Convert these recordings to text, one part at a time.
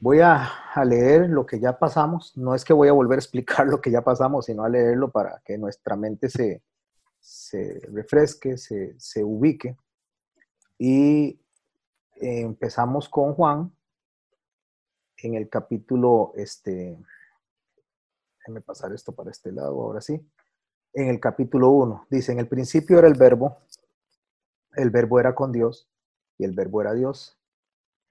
Voy a, leer lo que ya pasamos. No es que voy a volver a explicar lo que ya pasamos, sino a leerlo para que nuestra mente se, refresque, se, ubique. Y empezamos con Juan en el capítulo, este, déjenme pasar esto para este lado, ahora sí. En el capítulo 1, dice, en el principio era el verbo, el verbo era con Dios y el verbo era Dios.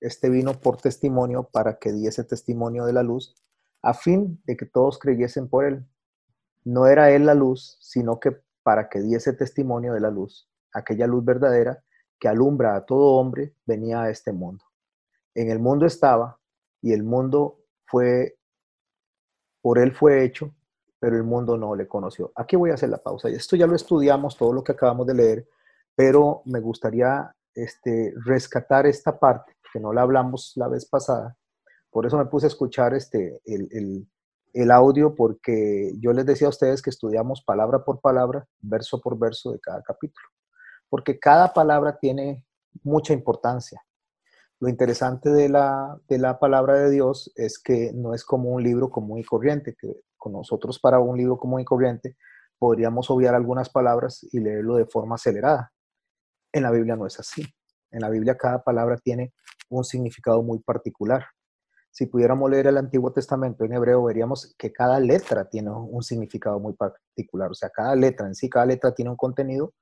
este vino por testimonio para que diese testimonio de la luz, a fin de que todos creyesen por él. No era él la luz, sino que para que diese testimonio de la luz, aquella luz verdadera que alumbra a todo hombre, venía a este mundo. En el mundo estaba, y el mundo fue, por él fue hecho, pero el mundo no le conoció. Aquí voy a hacer la pausa. Esto ya lo estudiamos, todo lo que acabamos de leer, pero me gustaría este, rescatar esta parte que no la hablamos la vez pasada. Por eso me puse a escuchar este, el, el, audio, porque yo les decía a ustedes que estudiamos palabra por palabra, verso por verso de cada capítulo, porque cada palabra tiene mucha importancia. Lo interesante de la, de la palabra de Dios es que no es como un libro común y corriente, que con nosotros para un libro común y corriente podríamos obviar algunas palabras y leerlo de forma acelerada. En la Biblia no es así. En la Biblia cada palabra tiene un significado muy particular. Si pudiéramos leer el Antiguo Testamento en hebreo, veríamos que cada letra tiene un significado muy particular. O sea, cada letra en sí, cada letra tiene un contenido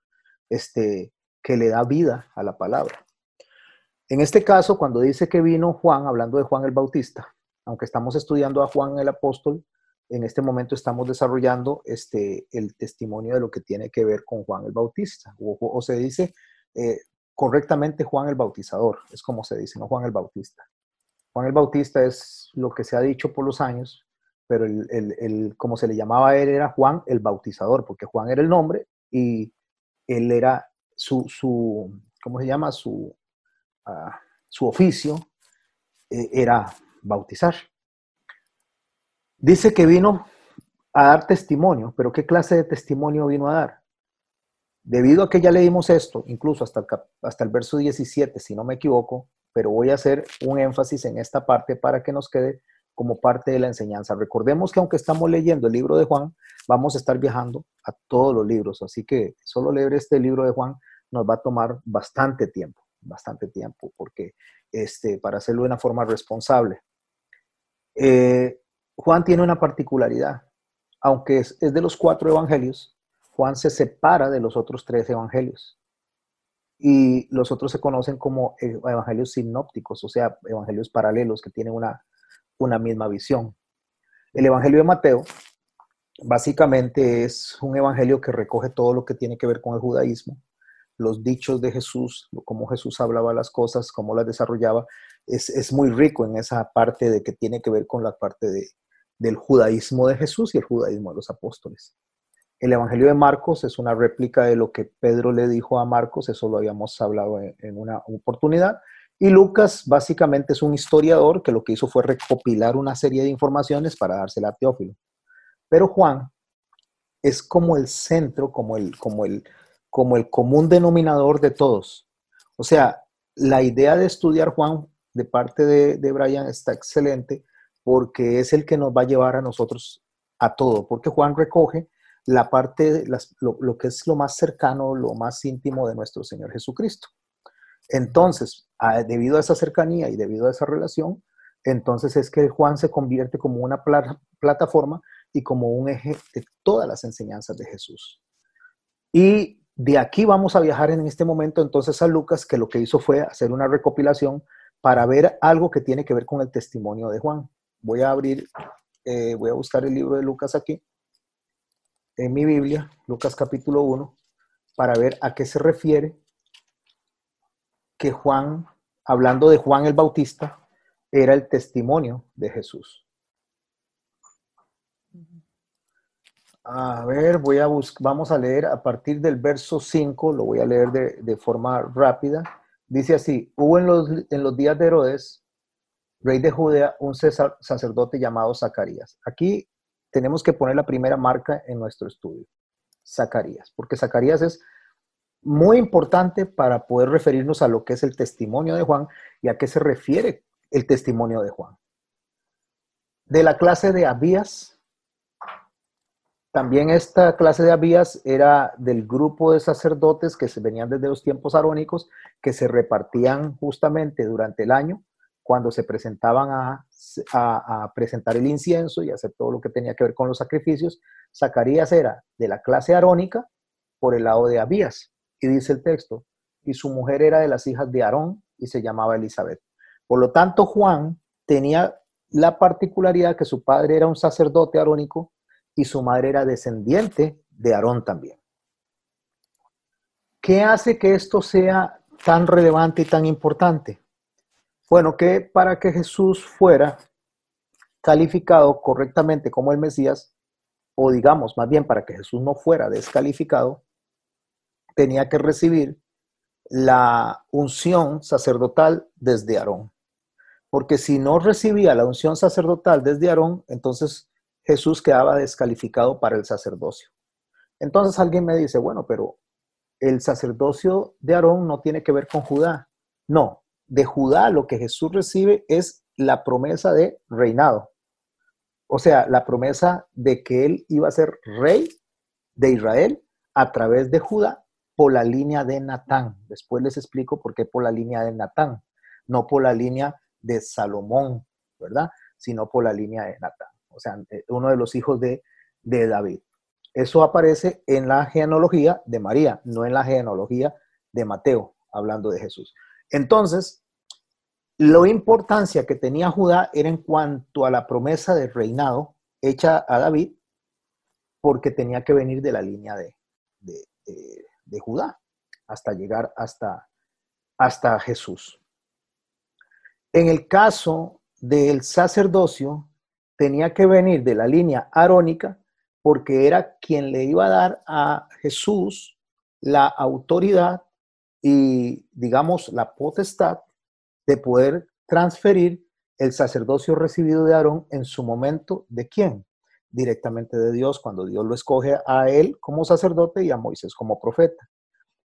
este, que le da vida a la palabra. En este caso, cuando dice que vino Juan, hablando de Juan el Bautista, aunque estamos estudiando a Juan el Apóstol, en este momento estamos desarrollando este, el testimonio de lo que tiene que ver con Juan el Bautista. O, se dice, eh, correctamente Juan el Bautizador, es como se dice, no Juan el Bautista. Juan el Bautista es lo que se ha dicho por los años, pero el, como se le llamaba a él era Juan el Bautizador, porque Juan era el nombre y él era su, su ¿cómo se llama? Su, ah, su oficio eh, era bautizar. Dice que vino a dar testimonio, pero ¿qué clase de testimonio vino a dar? Debido a que ya leímos esto, incluso hasta el, hasta el verso 17, si no me equivoco, pero voy a hacer un énfasis en esta parte para que nos quede como parte de la enseñanza. Recordemos que aunque estamos leyendo el libro de Juan, vamos a estar viajando a todos los libros, así que solo leer este libro de Juan nos va a tomar bastante tiempo, bastante tiempo, porque este, para hacerlo de una forma responsable. Eh, Juan tiene una particularidad, aunque es de los cuatro evangelios, Juan se separa de los otros tres evangelios. Y los otros se conocen como evangelios sinópticos, o sea, evangelios paralelos que tienen una, una misma visión. El evangelio de Mateo básicamente es un evangelio que recoge todo lo que tiene que ver con el judaísmo, los dichos de Jesús, cómo Jesús hablaba las cosas, cómo las desarrollaba, es, es, muy rico en esa parte de que tiene que ver con la parte de, del judaísmo de Jesús y el judaísmo de los apóstoles. El Evangelio de Marcos es una réplica de lo que Pedro le dijo a Marcos, eso lo habíamos hablado en, una oportunidad. Y Lucas básicamente es un historiador que lo que hizo fue recopilar una serie de informaciones para dársela a Teófilo. Pero Juan es como el centro, como el, como el, como el común denominador de todos. O sea, la idea de estudiar Juan de parte de, de Brian está excelente porque es el que nos va a llevar a nosotros a todo, porque Juan recoge la parte, lo, que es lo más cercano, lo más íntimo de nuestro Señor Jesucristo. Entonces, debido a esa cercanía y debido a esa relación, entonces es que Juan se convierte como una plataforma y como un eje de todas las enseñanzas de Jesús. Y de aquí vamos a viajar en este momento entonces a Lucas, que lo que hizo fue hacer una recopilación para ver algo que tiene que ver con el testimonio de Juan. Voy a abrir, eh, voy a buscar el libro de Lucas aquí en mi Biblia, Lucas capítulo 1, para ver a qué se refiere que Juan, hablando de Juan el Bautista, era el testimonio de Jesús. A ver, voy a buscar, vamos a leer a partir del verso 5, lo voy a leer de, de forma rápida. Dice así, hubo en los, en los días de Herodes, rey de Judea, un sacerdote llamado Zacarías. Aquí tenemos que poner la primera marca en nuestro estudio, Zacarías, porque Zacarías es muy importante para poder referirnos a lo que es el testimonio de Juan y a qué se refiere el testimonio de Juan. De la clase de Abías, también esta clase de Abías era del grupo de sacerdotes que se venían desde los tiempos arónicos, que se repartían justamente durante el año cuando se presentaban a, a, presentar el incienso y hacer todo lo que tenía que ver con los sacrificios. Zacarías era de la clase arónica por el lado de Abías. Y dice el texto, y su mujer era de las hijas de Aarón y se llamaba Elizabeth. Por lo tanto, Juan tenía la particularidad que su padre era un sacerdote arónico y su madre era descendiente de Aarón también. ¿Qué hace que esto sea tan relevante y tan importante? Bueno, que para que Jesús fuera calificado correctamente como el Mesías, o digamos más bien para que Jesús no fuera descalificado, tenía que recibir la unción sacerdotal desde Aarón. Porque si no recibía la unción sacerdotal desde Aarón, entonces Jesús quedaba descalificado para el sacerdocio. Entonces alguien me dice, bueno, pero el sacerdocio de Aarón no tiene que ver con Judá. No, de Judá lo que Jesús recibe es la promesa de reinado. O sea, la promesa de que él iba a ser rey de Israel a través de Judá por la línea de Natán. Después les explico por qué por la línea de Natán, no por la línea de Salomón, ¿verdad? Sino por la línea de Natán o sea, eh, uno de los hijos de, David. Eso aparece en la genealogía de María, no en la genealogía de Mateo, hablando de Jesús. Entonces, la importancia que tenía Judá era en cuanto a la promesa de reinado hecha a David, porque tenía que venir de la línea de, de, Judá hasta llegar hasta, hasta Jesús. En el caso del sacerdocio, tenía que venir de la línea arónica porque era quien le iba a dar a Jesús la autoridad y, digamos, la potestad de poder transferir el sacerdocio recibido de Aarón en su momento de quién? Directamente de Dios, cuando Dios lo escoge a él como sacerdote y a Moisés como profeta.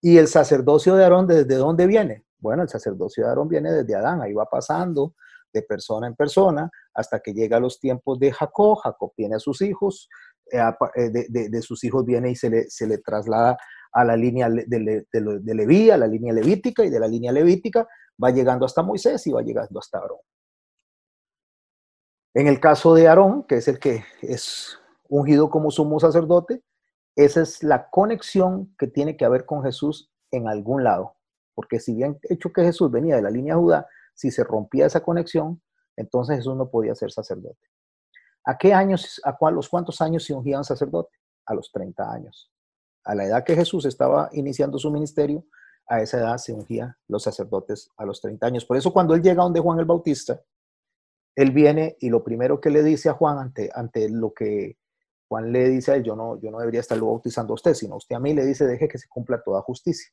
¿Y el sacerdocio de Aarón desde dónde viene? Bueno, el sacerdocio de Aarón viene desde Adán, ahí va pasando de persona en persona, hasta que llega a los tiempos de Jacob. Jacob tiene a sus hijos, eh, eh, de, sus hijos viene y se le, se le traslada a la línea de, de, Leví, a la línea levítica, y de la línea levítica va llegando hasta Moisés y va llegando hasta Aarón. En el caso de Aarón, que es el que es ungido como sumo sacerdote, esa es la conexión que tiene que haber con Jesús en algún lado. Porque si bien hecho que Jesús venía de la línea Judá, si se rompía esa conexión, entonces Jesús no podía ser sacerdote. ¿A qué años, a los cuántos años se ungía un sacerdote? A los 30 años. A la edad que Jesús estaba iniciando su ministerio, a esa edad se ungían los sacerdotes a los 30 años. Por eso cuando él llega donde Juan el Bautista, él viene y lo primero que le dice a Juan ante, lo que Juan le dice a él, yo no, yo no debería estarlo bautizando a usted, sino usted a mí le dice, deje que se cumpla toda justicia.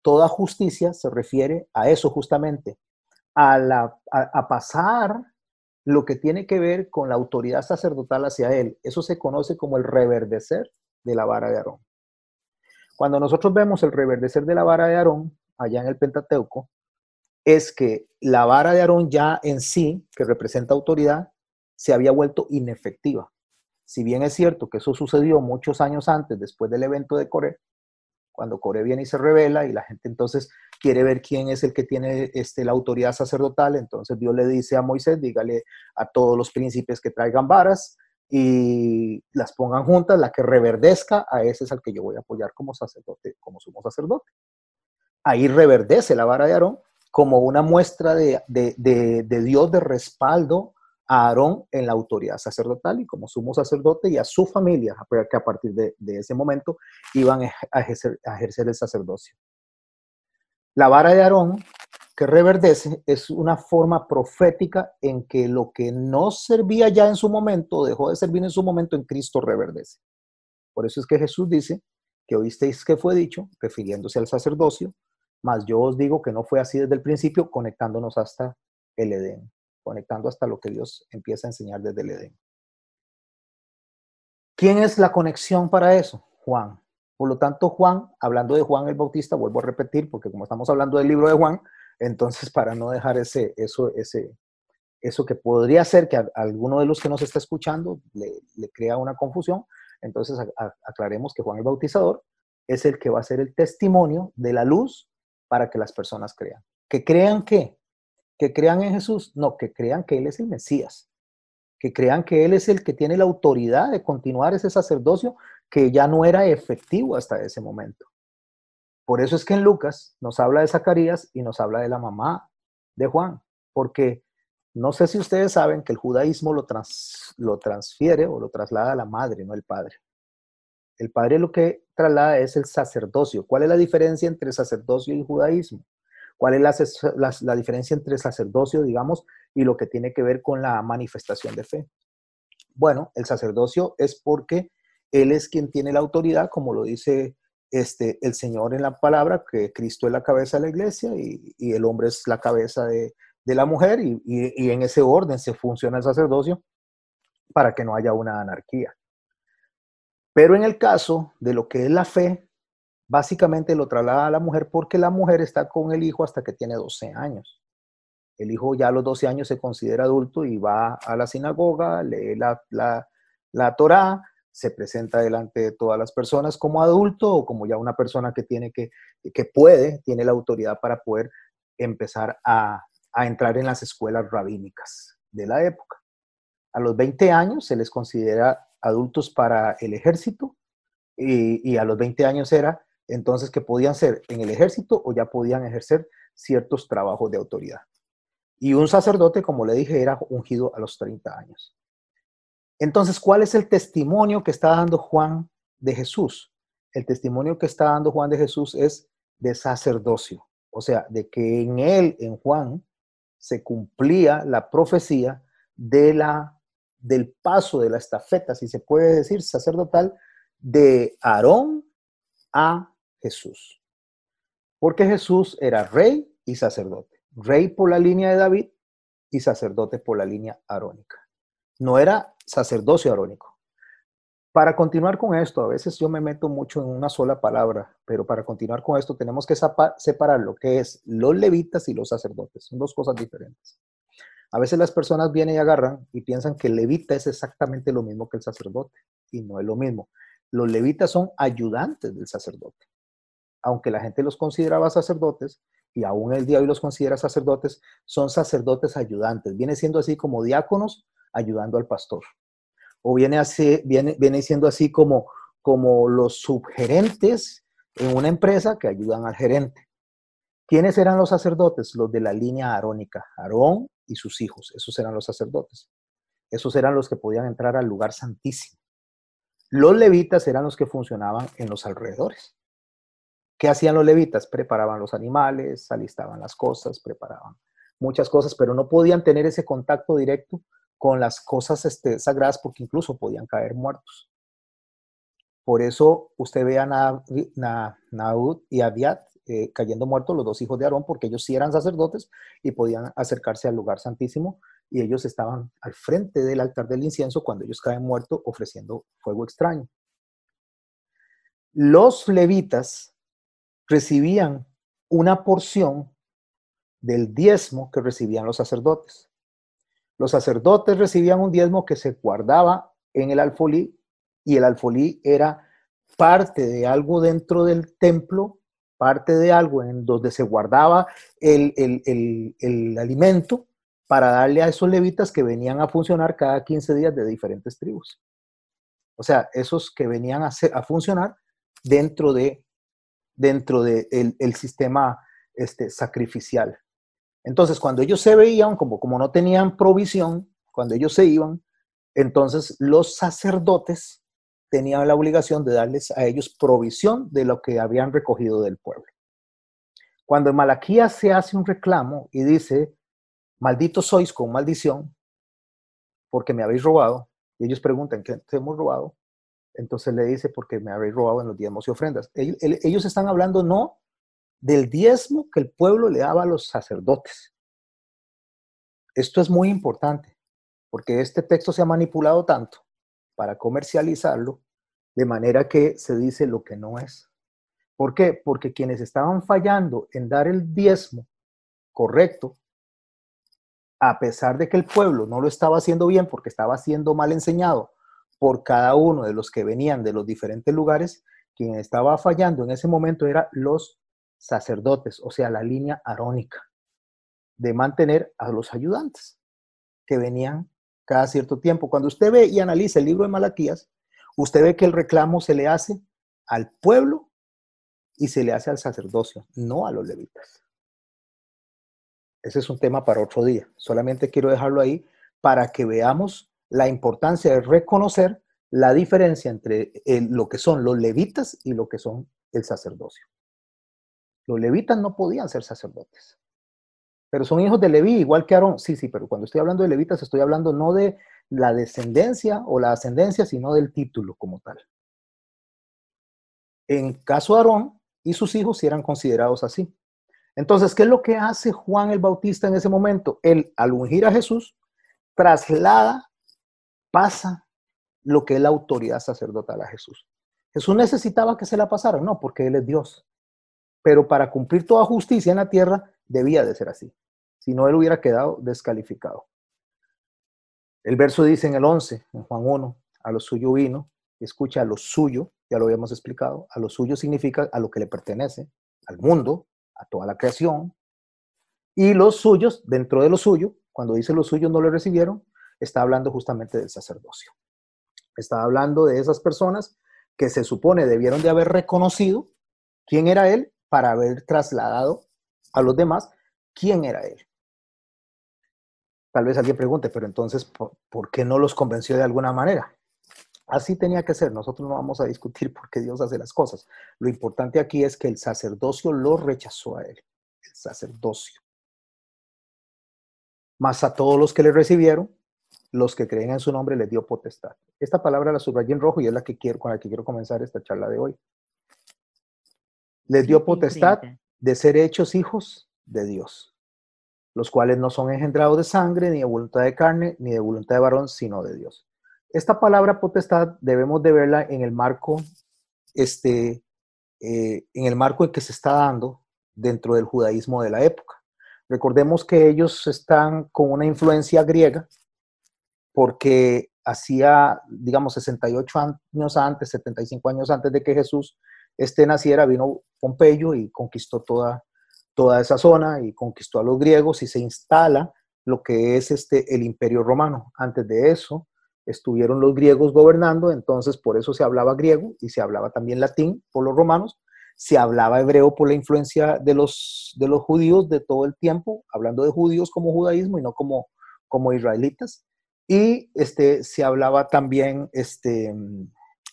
Toda justicia se refiere a eso justamente, a, pasar lo que tiene que ver con la autoridad sacerdotal hacia él. Eso se conoce como el reverdecer de la vara de Aarón. Cuando nosotros vemos el reverdecer de la vara de Aarón, allá en el Pentateuco, es que la vara de Aarón ya en sí, que representa autoridad, se había vuelto inefectiva. Si bien es cierto que eso sucedió muchos años antes, después del evento de Coré, cuando Coré viene y se revela y la gente entonces quiere ver quién es el que tiene este, la autoridad sacerdotal, entonces Dios le dice a Moisés, dígale a todos los príncipes que traigan varas y las pongan juntas, la que reverdezca, a ese es al que yo voy a apoyar como sacerdote, como sumo sacerdote. Ahí reverdece la vara de Aarón como una muestra de, de, de Dios de respaldo a Aarón en la autoridad sacerdotal y como sumo sacerdote y a su familia, que a partir de, ese momento iban a ejercer, el sacerdocio. La vara de Aarón que reverdece es una forma profética en que lo que no servía ya en su momento, dejó de servir en su momento, en Cristo reverdece. Por eso es que Jesús dice que oísteis que fue dicho, refiriéndose al sacerdocio, mas yo os digo que no fue así desde el principio, conectándonos hasta el Edén, conectando hasta lo que Dios empieza a enseñar desde el Edén. ¿Quién es la conexión para eso? Juan. Por lo tanto, Juan, hablando de Juan el Bautista, vuelvo a repetir, porque como estamos hablando del libro de Juan, entonces para no dejar ese, eso, ese, eso que podría ser que a, alguno de los que nos está escuchando le, crea una confusión, entonces aclaremos que Juan el Bautizador es el que va a ser el testimonio de la luz para que las personas crean. ¿Que crean qué? ¿Que crean en Jesús? No, que crean que Él es el Mesías. Que crean que Él es el que tiene la autoridad de continuar ese sacerdocio que ya no era efectivo hasta ese momento. Por eso es que en Lucas nos habla de Zacarías y nos habla de la mamá de Juan, porque no sé si ustedes saben que el judaísmo lo, lo transfiere o lo traslada a la madre, no el padre. El padre lo que traslada es el sacerdocio. ¿Cuál es la diferencia entre sacerdocio y judaísmo? ¿Cuál es la, la, diferencia entre sacerdocio, digamos, y lo que tiene que ver con la manifestación de fe? Bueno, el sacerdocio es porque él es quien tiene la autoridad, como lo dice este, el Señor en la palabra, que Cristo es la cabeza de la iglesia y, el hombre es la cabeza de, la mujer y, en ese orden se funciona el sacerdocio para que no haya una anarquía. Pero en el caso de lo que es la fe, básicamente lo traslada a la mujer porque la mujer está con el hijo hasta que tiene 12 años. El hijo ya a los 12 años se considera adulto y va a la sinagoga, lee la, la, la Torá, se presenta delante de todas las personas como adulto o como ya una persona que tiene que, que puede, tiene la autoridad para poder empezar a, entrar en las escuelas rabínicas de la época. A los 20 años se les considera adultos para el ejército y, y, a los 20 años era entonces que podían ser en el ejército o ya podían ejercer ciertos trabajos de autoridad. Y un sacerdote, como le dije, era ungido a los 30 años. Entonces, ¿cuál es el testimonio que está dando Juan de Jesús? El testimonio que está dando Juan de Jesús es de sacerdocio, o sea, de que en él, en Juan, se cumplía la profecía del paso de la estafeta, si se puede decir, sacerdotal, de Aarón a Jesús. Porque Jesús era rey y sacerdote, rey por la línea de David y sacerdote por la línea arónica. No era sacerdocio arónico. Para continuar con esto, a veces yo me meto mucho en una sola palabra, pero para continuar con esto tenemos que separar lo que es los levitas y los sacerdotes. Son dos cosas diferentes. A veces las personas vienen y agarran y piensan que levita es exactamente lo mismo que el sacerdote, y no es lo mismo. Los levitas son ayudantes del sacerdote. Aunque la gente los consideraba sacerdotes, y aún el día de hoy los considera sacerdotes, son sacerdotes ayudantes. Viene siendo así como diáconos ayudando al pastor. O viene, así, viene, viene siendo así como, como los subgerentes en una empresa que ayudan al gerente. ¿Quiénes eran los sacerdotes? Los de la línea arónica, Aarón y sus hijos, esos eran los sacerdotes. Esos eran los que podían entrar al lugar santísimo. Los levitas eran los que funcionaban en los alrededores. ¿Qué hacían los levitas? Preparaban los animales, alistaban las cosas, preparaban muchas cosas, pero no podían tener ese contacto directo con las cosas este, sagradas porque incluso podían caer muertos. Por eso usted ve a Naud y Abiat eh, cayendo muertos, los dos hijos de Aarón, porque ellos sí eran sacerdotes y podían acercarse al lugar santísimo y ellos estaban al frente del altar del incienso cuando ellos caen muertos ofreciendo fuego extraño. Los levitas recibían una porción del diezmo que recibían los sacerdotes. Los sacerdotes recibían un diezmo que se guardaba en el alfolí y el alfolí era parte de algo dentro del templo, parte de algo en donde se guardaba el, el, alimento para darle a esos levitas que venían a funcionar cada 15 días de diferentes tribus. O sea, esos que venían a, a funcionar dentro de dentro del de el sistema este, sacrificial. Entonces, cuando ellos se veían, como, como no tenían provisión, cuando ellos se iban, entonces los sacerdotes tenían la obligación de darles a ellos provisión de lo que habían recogido del pueblo. Cuando en Malaquías se hace un reclamo y dice, malditos sois con maldición, porque me habéis robado, y ellos preguntan, ¿qué te hemos robado? Entonces le dice, porque me habéis robado en los diezmos y ofrendas. Ellos, están hablando no del diezmo que el pueblo le daba a los sacerdotes. Esto es muy importante, porque este texto se ha manipulado tanto para comercializarlo, de manera que se dice lo que no es. ¿Por qué? Porque quienes estaban fallando en dar el diezmo correcto, a pesar de que el pueblo no lo estaba haciendo bien porque estaba siendo mal enseñado por cada uno de los que venían de los diferentes lugares, quien estaba fallando en ese momento eran los sacerdotes, o sea, la línea arónica, de mantener a los ayudantes que venían cada cierto tiempo. Cuando usted ve y analiza el libro de Malaquías, usted ve que el reclamo se le hace al pueblo y se le hace al sacerdocio, no a los levitas. Ese es un tema para otro día. Solamente quiero dejarlo ahí para que veamos la importancia de reconocer la diferencia entre lo que son los levitas y lo que son el sacerdocio. Los levitas no podían ser sacerdotes, pero son hijos de Leví, igual que Aarón. Sí, sí, pero cuando estoy hablando de levitas estoy hablando no de la descendencia o la ascendencia, sino del título como tal. En caso de Aarón y sus hijos, sí eran considerados así. Entonces, ¿qué es lo que hace Juan el Bautista en ese momento? Él, al ungir a Jesús, traslada pasa lo que es la autoridad sacerdotal a Jesús. Jesús necesitaba que se la pasara, no, porque Él es Dios. Pero para cumplir toda justicia en la tierra debía de ser así. Si no, Él hubiera quedado descalificado. El verso dice en el 11, en Juan 1, a lo suyo vino, escucha a lo suyo, ya lo habíamos explicado, a lo suyo significa a lo que le pertenece, al mundo, a toda la creación, y los suyos, dentro de lo suyo, cuando dice los suyos no le recibieron, está hablando justamente del sacerdocio. Está hablando de esas personas que se supone debieron de haber reconocido quién era él para haber trasladado a los demás quién era él. Tal vez alguien pregunte, pero entonces, ¿por, qué no los convenció de alguna manera? Así tenía que ser. Nosotros no vamos a discutir por qué Dios hace las cosas. Lo importante aquí es que el sacerdocio lo rechazó a él. El sacerdocio. Más a todos los que le recibieron, los que creen en su nombre les dio potestad. Esta palabra la subrayé en rojo y es la que quiero, con la que quiero comenzar esta charla de hoy. Les dio potestad de ser hechos hijos de Dios, los cuales no son engendrados de sangre, ni de voluntad de carne, ni de voluntad de varón, sino de Dios. Esta palabra potestad debemos de verla en el marco, este, eh, en el marco en que se está dando dentro del judaísmo de la época. Recordemos que ellos están con una influencia griega, porque hacía, digamos, 68 años antes, 75 años antes de que Jesús este naciera, vino Pompeyo y conquistó toda, toda esa zona y conquistó a los griegos y se instala lo que es este, el imperio romano. Antes de eso estuvieron los griegos gobernando, entonces por eso se hablaba griego y se hablaba también latín por los romanos, se hablaba hebreo por la influencia de los, de los judíos de todo el tiempo, hablando de judíos como judaísmo y no como, como israelitas. Y este, se hablaba también este,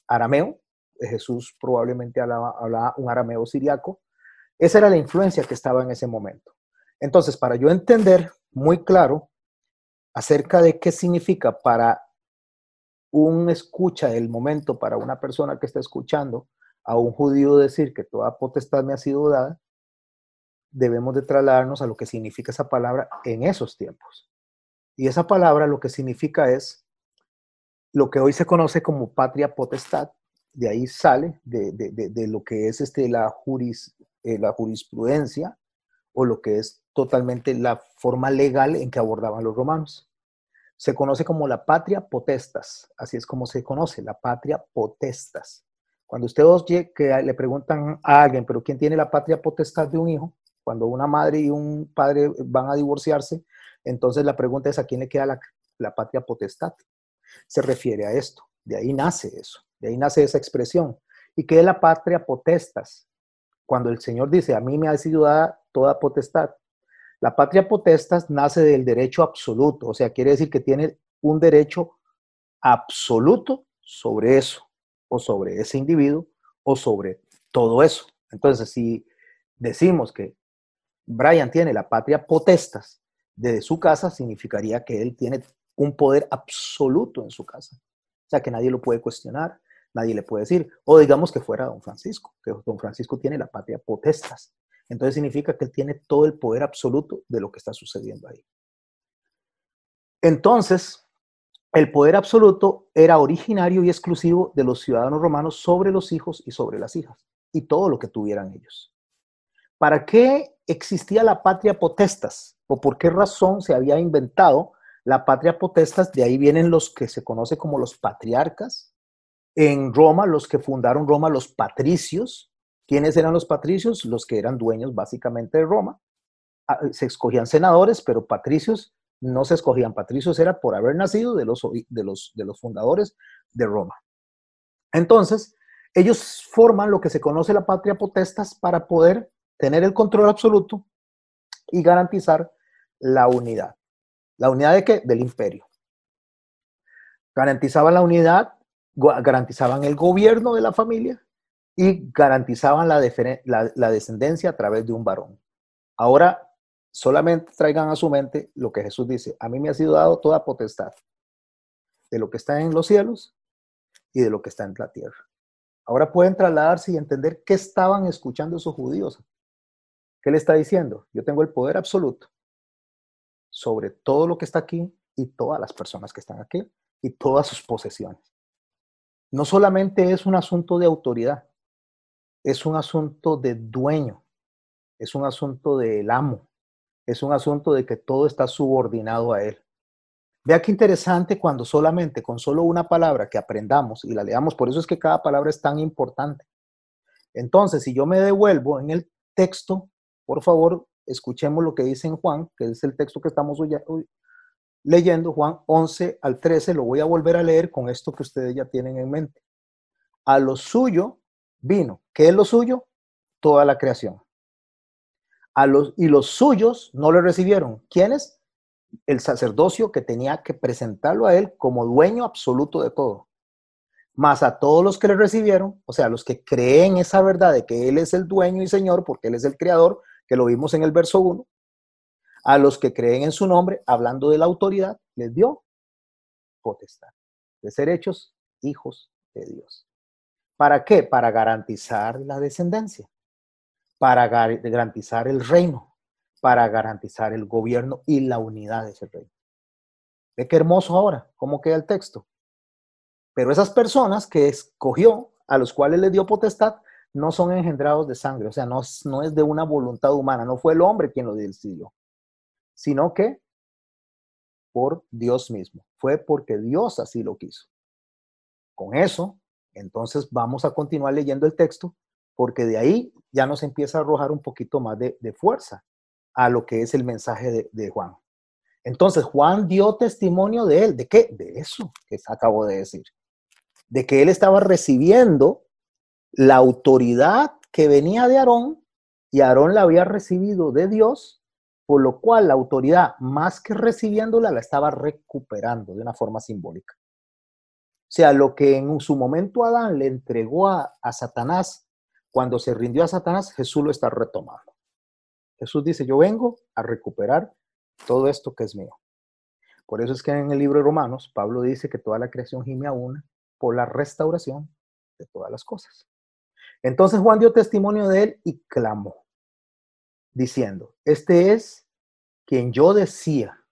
arameo, Jesús probablemente hablaba, un arameo siriaco. Esa era la influencia que estaba en ese momento. Entonces, para yo entender muy claro acerca de qué significa para un escucha del momento, para una persona que está escuchando a un judío decir que toda potestad me ha sido dada, debemos de trasladarnos a lo que significa esa palabra en esos tiempos. Y esa palabra lo que significa es lo que hoy se conoce como patria potestad, de ahí sale de, lo que es este, la, juris, eh, la jurisprudencia o lo que es totalmente la forma legal en que abordaban los romanos. Se conoce como la patria potestas, así es como se conoce, la patria potestas. Cuando usted oye que le preguntan a alguien, pero ¿quién tiene la patria potestad de un hijo? Cuando una madre y un padre van a divorciarse, entonces la pregunta es, ¿a quién le queda la, patria potestad? Se refiere a esto, de ahí nace eso, de ahí nace esa expresión. ¿Y qué es la patria potestas? Cuando el Señor dice, a mí me ha sido dada toda potestad. La patria potestas nace del derecho absoluto, o sea, quiere decir que tiene un derecho absoluto sobre eso, o sobre ese individuo, o sobre todo eso. Entonces, si decimos que Brian tiene la patria potestas desde su casa, significaría que él tiene un poder absoluto en su casa. O sea, que nadie lo puede cuestionar, nadie le puede decir. O digamos que fuera don Francisco, que don Francisco tiene la patria potestas. Entonces significa que él tiene todo el poder absoluto de lo que está sucediendo ahí. Entonces, el poder absoluto era originario y exclusivo de los ciudadanos romanos sobre los hijos y sobre las hijas, y todo lo que tuvieran ellos. ¿Para qué existía la patria potestas? ¿O por qué razón se había inventado la patria potestas? De ahí vienen los que se conoce como los patriarcas. En Roma, los que fundaron Roma, los patricios. ¿Quiénes eran los patricios? Los que eran dueños básicamente de Roma. Ah, se escogían senadores, pero patricios no se escogían. Patricios era por haber nacido de los, de los, de los fundadores de Roma. Entonces, ellos forman lo que se conoce la patria potestas para poder tener el control absoluto y garantizar la unidad. ¿La unidad de qué? Del imperio. Garantizaban la unidad, garantizaban el gobierno de la familia y garantizaban la, la descendencia a través de un varón. Ahora solamente traigan a su mente lo que Jesús dice. A mí me ha sido dado toda potestad de lo que está en los cielos y de lo que está en la tierra. Ahora pueden trasladarse y entender qué estaban escuchando esos judíos. ¿Qué le está diciendo? Yo tengo el poder absoluto sobre todo lo que está aquí y todas las personas que están aquí y todas sus posesiones. No solamente es un asunto de autoridad, es un asunto de dueño, es un asunto del amo, es un asunto de que todo está subordinado a Él. Vea qué interesante cuando solamente con solo una palabra que aprendamos y la leamos, por eso es que cada palabra es tan importante. Entonces, si yo me devuelvo en el texto, por favor, escuchemos lo que dice en Juan, que es el texto que estamos leyendo, Juan 11 al 13, lo voy a volver a leer con esto que ustedes ya tienen en mente. A lo suyo vino. ¿Qué es lo suyo? Toda la creación los, y los suyos no le recibieron. ¿Quiénes? El sacerdocio que tenía que presentarlo a él como dueño absoluto de todo. Más a todos los que le recibieron, o sea, los que creen esa verdad de que Él es el dueño y Señor, porque Él es el creador, que lo vimos en el verso 1, a los que creen en su nombre, hablando de la autoridad, les dio potestad de ser hechos hijos de Dios. ¿Para qué? Para garantizar la descendencia para garantizar el reino, para garantizar el gobierno y la unidad de ese reino. Ve qué hermoso ahora, cómo queda el texto. Pero esas personas que escogió, a los cuales le dio potestad, no son engendrados de sangre, o sea, no, no es de una voluntad humana, no fue el hombre quien lo decidió, sino que por Dios mismo, fue porque Dios así lo quiso. Con eso, entonces vamos a continuar leyendo el texto porque de ahí ya nos empieza a arrojar un poquito más de, fuerza a lo que es el mensaje de, Juan. Entonces, Juan dio testimonio de él. ¿De qué? De eso que acabo de decir. De que él estaba recibiendo la autoridad que venía de Aarón y Aarón la había recibido de Dios, por lo cual la autoridad, más que recibiéndola, la estaba recuperando de una forma simbólica. O sea, lo que en su momento Adán le entregó a, a Satanás cuando se rindió a Satanás, Jesús lo está retomando. Jesús dice, yo vengo a recuperar todo esto que es mío. Por eso es que en el libro de Romanos, Pablo dice que toda la creación gime a una por la restauración de todas las cosas. Entonces Juan dio testimonio de él y clamó, diciendo, este es quien yo decía,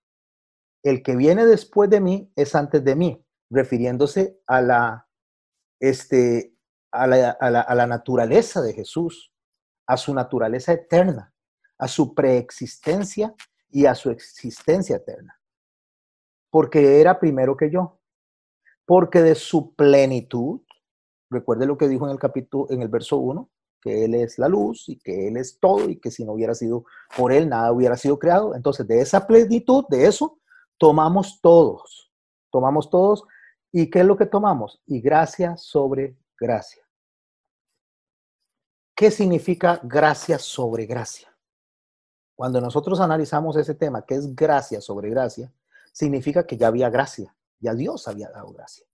el que viene después de mí es antes de mí, refiriéndose a la, este, a la, naturaleza de Jesús, a su naturaleza eterna, a su preexistencia y a su existencia eterna. Porque era primero que yo. Porque de su plenitud, recuerde lo que dijo en el capítulo, en el verso 1, que Él es la luz y que Él es todo y que si no hubiera sido por Él, nada hubiera sido creado. Entonces, de esa plenitud, de eso, tomamos todos. Tomamos todos. ¿Y qué es lo que tomamos? Y gracia sobre gracia. ¿Qué significa gracia sobre gracia? Cuando nosotros analizamos ese tema, que es gracia sobre gracia, significa que ya había gracia, ya Dios había dado gracia.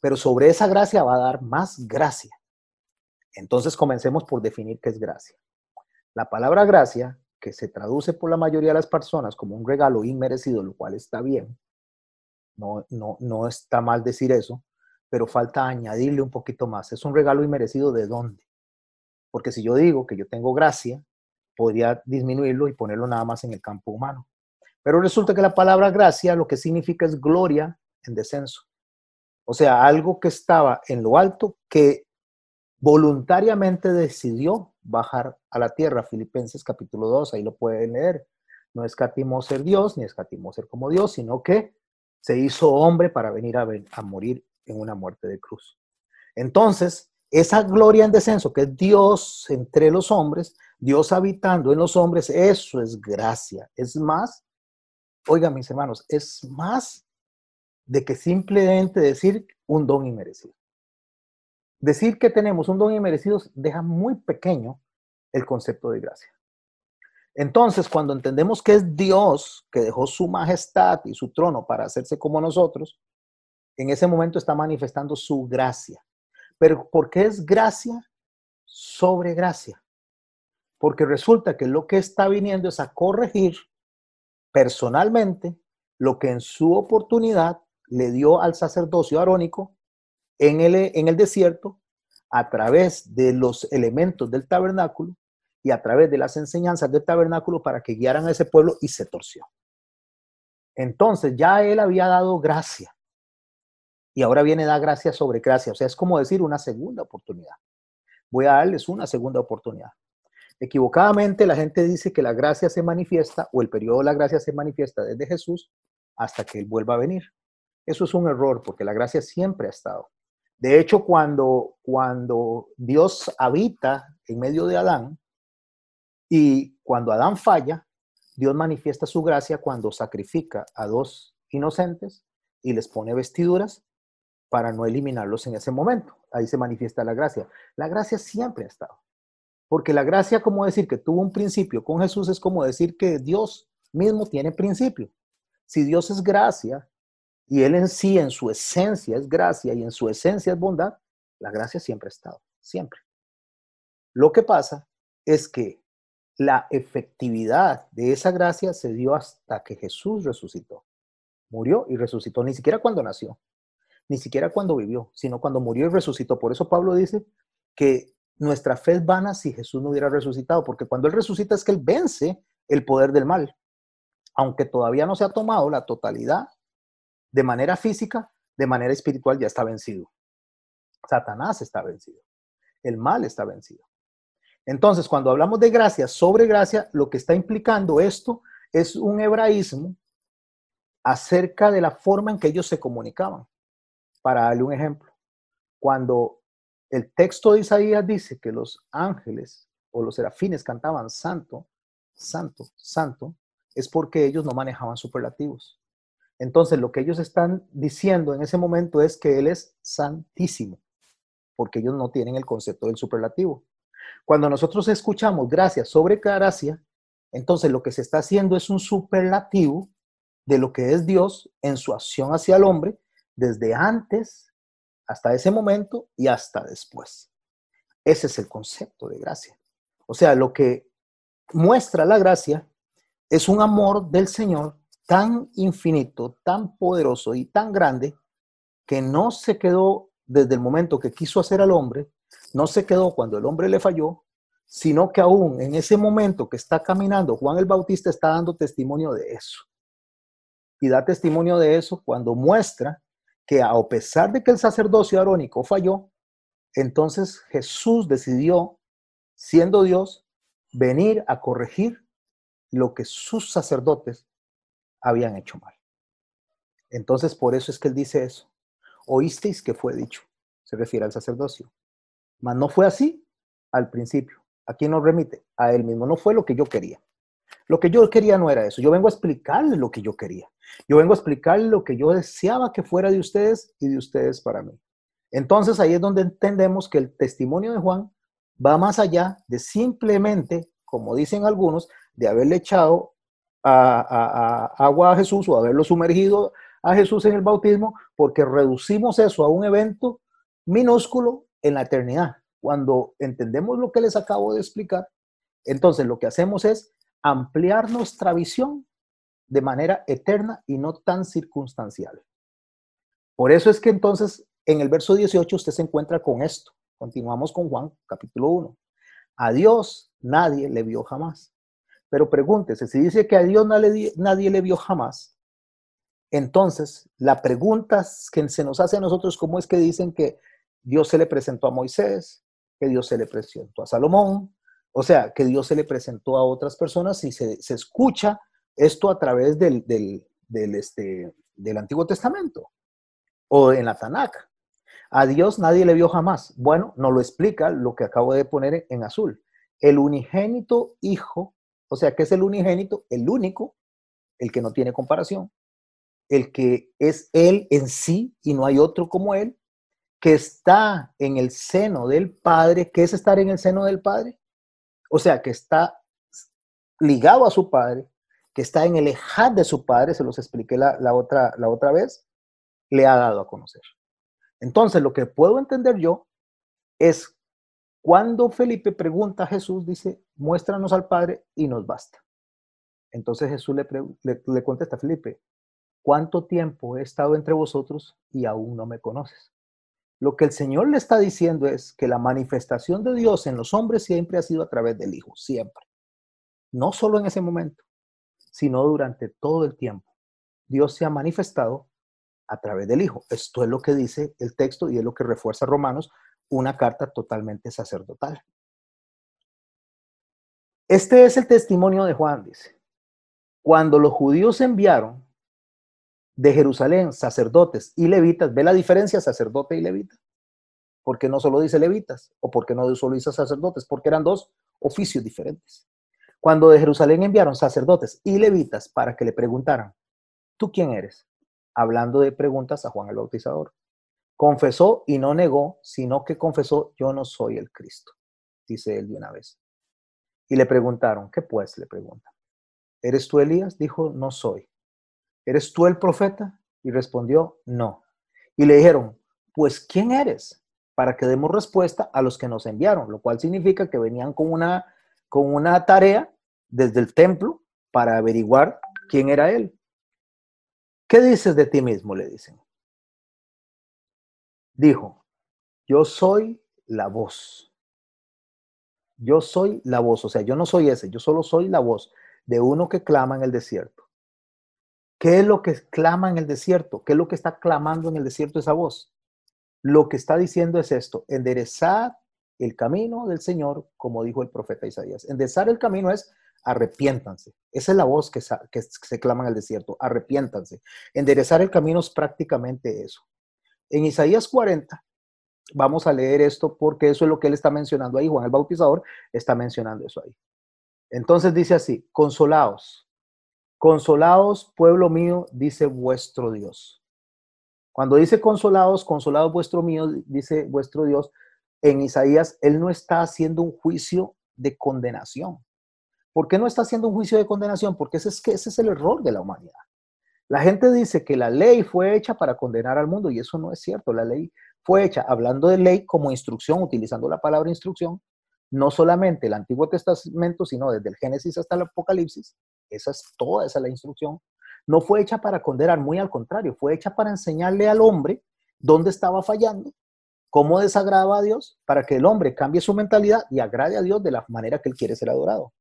Pero sobre esa gracia va a dar más gracia. Entonces comencemos por definir qué es gracia. La palabra gracia que se traduce por la mayoría de las personas como un regalo inmerecido, lo cual está bien, no, no, no está mal decir eso, pero falta añadirle un poquito más. Es un regalo inmerecido de dónde. Porque si yo digo que yo tengo gracia, podría disminuirlo y ponerlo nada más en el campo humano. Pero resulta que la palabra gracia lo que significa es gloria en descenso. O sea, algo que estaba en lo alto que voluntariamente decidió bajar a la tierra. Filipenses capítulo 2, ahí lo pueden leer. No escatimó ser Dios, ni escatimó ser como Dios, sino que se hizo hombre para venir a, a morir en una muerte de cruz. Entonces, esa gloria en descenso, que es Dios entre los hombres, Dios habitando en los hombres, eso es gracia. Es más, oigan mis hermanos, es más de que simplemente decir un don inmerecido. Decir que tenemos un don inmerecido deja muy pequeño el concepto de gracia. Entonces, cuando entendemos que es Dios que dejó su majestad y su trono para hacerse como nosotros, en ese momento está manifestando su gracia. Pero ¿por qué es gracia sobre gracia? Porque resulta que lo que está viniendo es a corregir personalmente lo que en su oportunidad le dio al sacerdocio arónico en el, en el desierto a través de los elementos del tabernáculo y a través de las enseñanzas del tabernáculo para que guiaran a ese pueblo y se torció. Entonces ya él había dado gracia y ahora viene da gracia sobre gracia. O sea, es como decir una segunda oportunidad. Voy a darles una segunda oportunidad. Equivocadamente la gente dice que la gracia se manifiesta o el periodo de la gracia se manifiesta desde Jesús hasta que Él vuelva a venir. Eso es un error porque la gracia siempre ha estado. De hecho, cuando, cuando Dios habita en medio de Adán y cuando Adán falla, Dios manifiesta su gracia cuando sacrifica a dos inocentes y les pone vestiduras para no eliminarlos en ese momento. Ahí se manifiesta la gracia. La gracia siempre ha estado. Porque la gracia, como decir que tuvo un principio con Jesús, es como decir que Dios mismo tiene principio. Si Dios es gracia y Él en sí, en su esencia es gracia y en su esencia es bondad, la gracia siempre ha estado, siempre. Lo que pasa es que la efectividad de esa gracia se dio hasta que Jesús resucitó. Murió y resucitó, ni siquiera cuando nació ni siquiera cuando vivió, sino cuando murió y resucitó. Por eso Pablo dice que nuestra fe es vana si Jesús no hubiera resucitado, porque cuando Él resucita es que Él vence el poder del mal. Aunque todavía no se ha tomado la totalidad de manera física, de manera espiritual ya está vencido. Satanás está vencido. El mal está vencido. Entonces, cuando hablamos de gracia sobre gracia, lo que está implicando esto es un hebraísmo acerca de la forma en que ellos se comunicaban. Para darle un ejemplo, cuando el texto de Isaías dice que los ángeles o los serafines cantaban santo, santo, santo, es porque ellos no manejaban superlativos. Entonces, lo que ellos están diciendo en ese momento es que Él es santísimo, porque ellos no tienen el concepto del superlativo. Cuando nosotros escuchamos gracias sobre gracia, entonces lo que se está haciendo es un superlativo de lo que es Dios en su acción hacia el hombre desde antes hasta ese momento y hasta después. Ese es el concepto de gracia. O sea, lo que muestra la gracia es un amor del Señor tan infinito, tan poderoso y tan grande que no se quedó desde el momento que quiso hacer al hombre, no se quedó cuando el hombre le falló, sino que aún en ese momento que está caminando, Juan el Bautista está dando testimonio de eso. Y da testimonio de eso cuando muestra que a pesar de que el sacerdocio arónico falló, entonces Jesús decidió, siendo Dios, venir a corregir lo que sus sacerdotes habían hecho mal. Entonces, por eso es que él dice eso. Oísteis que fue dicho, se refiere al sacerdocio. Mas no fue así al principio. ¿A quién nos remite? A él mismo. No fue lo que yo quería. Lo que yo quería no era eso. Yo vengo a explicarle lo que yo quería. Yo vengo a explicarle lo que yo deseaba que fuera de ustedes y de ustedes para mí. Entonces ahí es donde entendemos que el testimonio de Juan va más allá de simplemente, como dicen algunos, de haberle echado agua a Jesús o haberlo sumergido a Jesús en el bautismo, porque reducimos eso a un evento minúsculo en la eternidad. Cuando entendemos lo que les acabo de explicar, entonces lo que hacemos es ampliar nuestra visión de manera eterna y no tan circunstancial. Por eso es que entonces en el verso 18 usted se encuentra con esto. Continuamos con Juan, capítulo 1. A Dios nadie le vio jamás. Pero pregúntese, si dice que a Dios nadie, nadie le vio jamás, entonces la pregunta que se nos hace a nosotros, ¿cómo es que dicen que Dios se le presentó a Moisés, que Dios se le presentó a Salomón, o sea, que Dios se le presentó a otras personas y se, escucha esto a través del, del, este, del Antiguo Testamento o en la Tanakh. A Dios nadie le vio jamás. Bueno, nos lo explica lo que acabo de poner en azul. El unigénito Hijo, o sea, ¿qué es el unigénito? El único, el que no tiene comparación, el que es Él en sí y no hay otro como Él, que está en el seno del Padre. ¿Qué es estar en el seno del Padre? O sea, que está ligado a su Padre, que está en el ejad de su Padre, se los expliqué la, otra, la otra vez, le ha dado a conocer. Entonces, lo que puedo entender yo es cuando Felipe pregunta a Jesús, dice, muéstranos al Padre y nos basta. Entonces Jesús le, contesta a Felipe, ¿cuánto tiempo he estado entre vosotros y aún no me conoces? Lo que el Señor le está diciendo es que la manifestación de Dios en los hombres siempre ha sido a través del Hijo, siempre. No solo en ese momento, sino durante todo el tiempo. Dios se ha manifestado a través del Hijo. Esto es lo que dice el texto y es lo que refuerza Romanos, una carta totalmente sacerdotal. Este es el testimonio de Juan, dice. Cuando los judíos enviaron de Jerusalén, sacerdotes y levitas. ¿Ve la diferencia sacerdote y levita? Porque no solo dice levitas o porque no solo dice sacerdotes, porque eran dos oficios diferentes. Cuando de Jerusalén enviaron sacerdotes y levitas para que le preguntaran, ¿tú quién eres? Hablando de preguntas a Juan el Bautizador. Confesó y no negó, sino que confesó, yo no soy el Cristo, dice él de una vez. Y le preguntaron, ¿qué pues? Le preguntan. ¿Eres tú Elías? Dijo, no soy. ¿eres tú el profeta? Y respondió, no. Y le dijeron, pues ¿quién eres? Para que demos respuesta a los que nos enviaron, lo cual significa que venían con una, con una tarea desde el templo para averiguar quién era él. ¿Qué dices de ti mismo? Le dicen. Dijo, yo soy la voz. Yo soy la voz, o sea, yo no soy ese, yo solo soy la voz de uno que clama en el desierto. ¿Qué es lo que clama en el desierto? ¿Qué es lo que está clamando en el desierto esa voz? Lo que está diciendo es esto, enderezar el camino del Señor, como dijo el profeta Isaías. Enderezar el camino es arrepiéntanse. Esa es la voz que, que se clama en el desierto, arrepiéntanse. Enderezar el camino es prácticamente eso. En Isaías 40, vamos a leer esto porque eso es lo que él está mencionando ahí. Juan el Bautizador está mencionando eso ahí. Entonces dice así, consolaos Consolados, pueblo mío, dice vuestro Dios. Cuando dice consolados, consolados vuestro mío, dice vuestro Dios, en Isaías, él no está haciendo un juicio de condenación. ¿Por qué no está haciendo un juicio de condenación? Porque ese es, que ese es el error de la humanidad. La gente dice que la ley fue hecha para condenar al mundo y eso no es cierto. La ley fue hecha, hablando de ley como instrucción, utilizando la palabra instrucción, no solamente el Antiguo Testamento, sino desde el Génesis hasta el Apocalipsis, esa es toda esa la instrucción, no fue hecha para condenar, muy al contrario, fue hecha para enseñarle al hombre dónde estaba fallando, cómo desagradaba a Dios, para que el hombre cambie su mentalidad y agrade a Dios de la manera que él quiere ser adorado.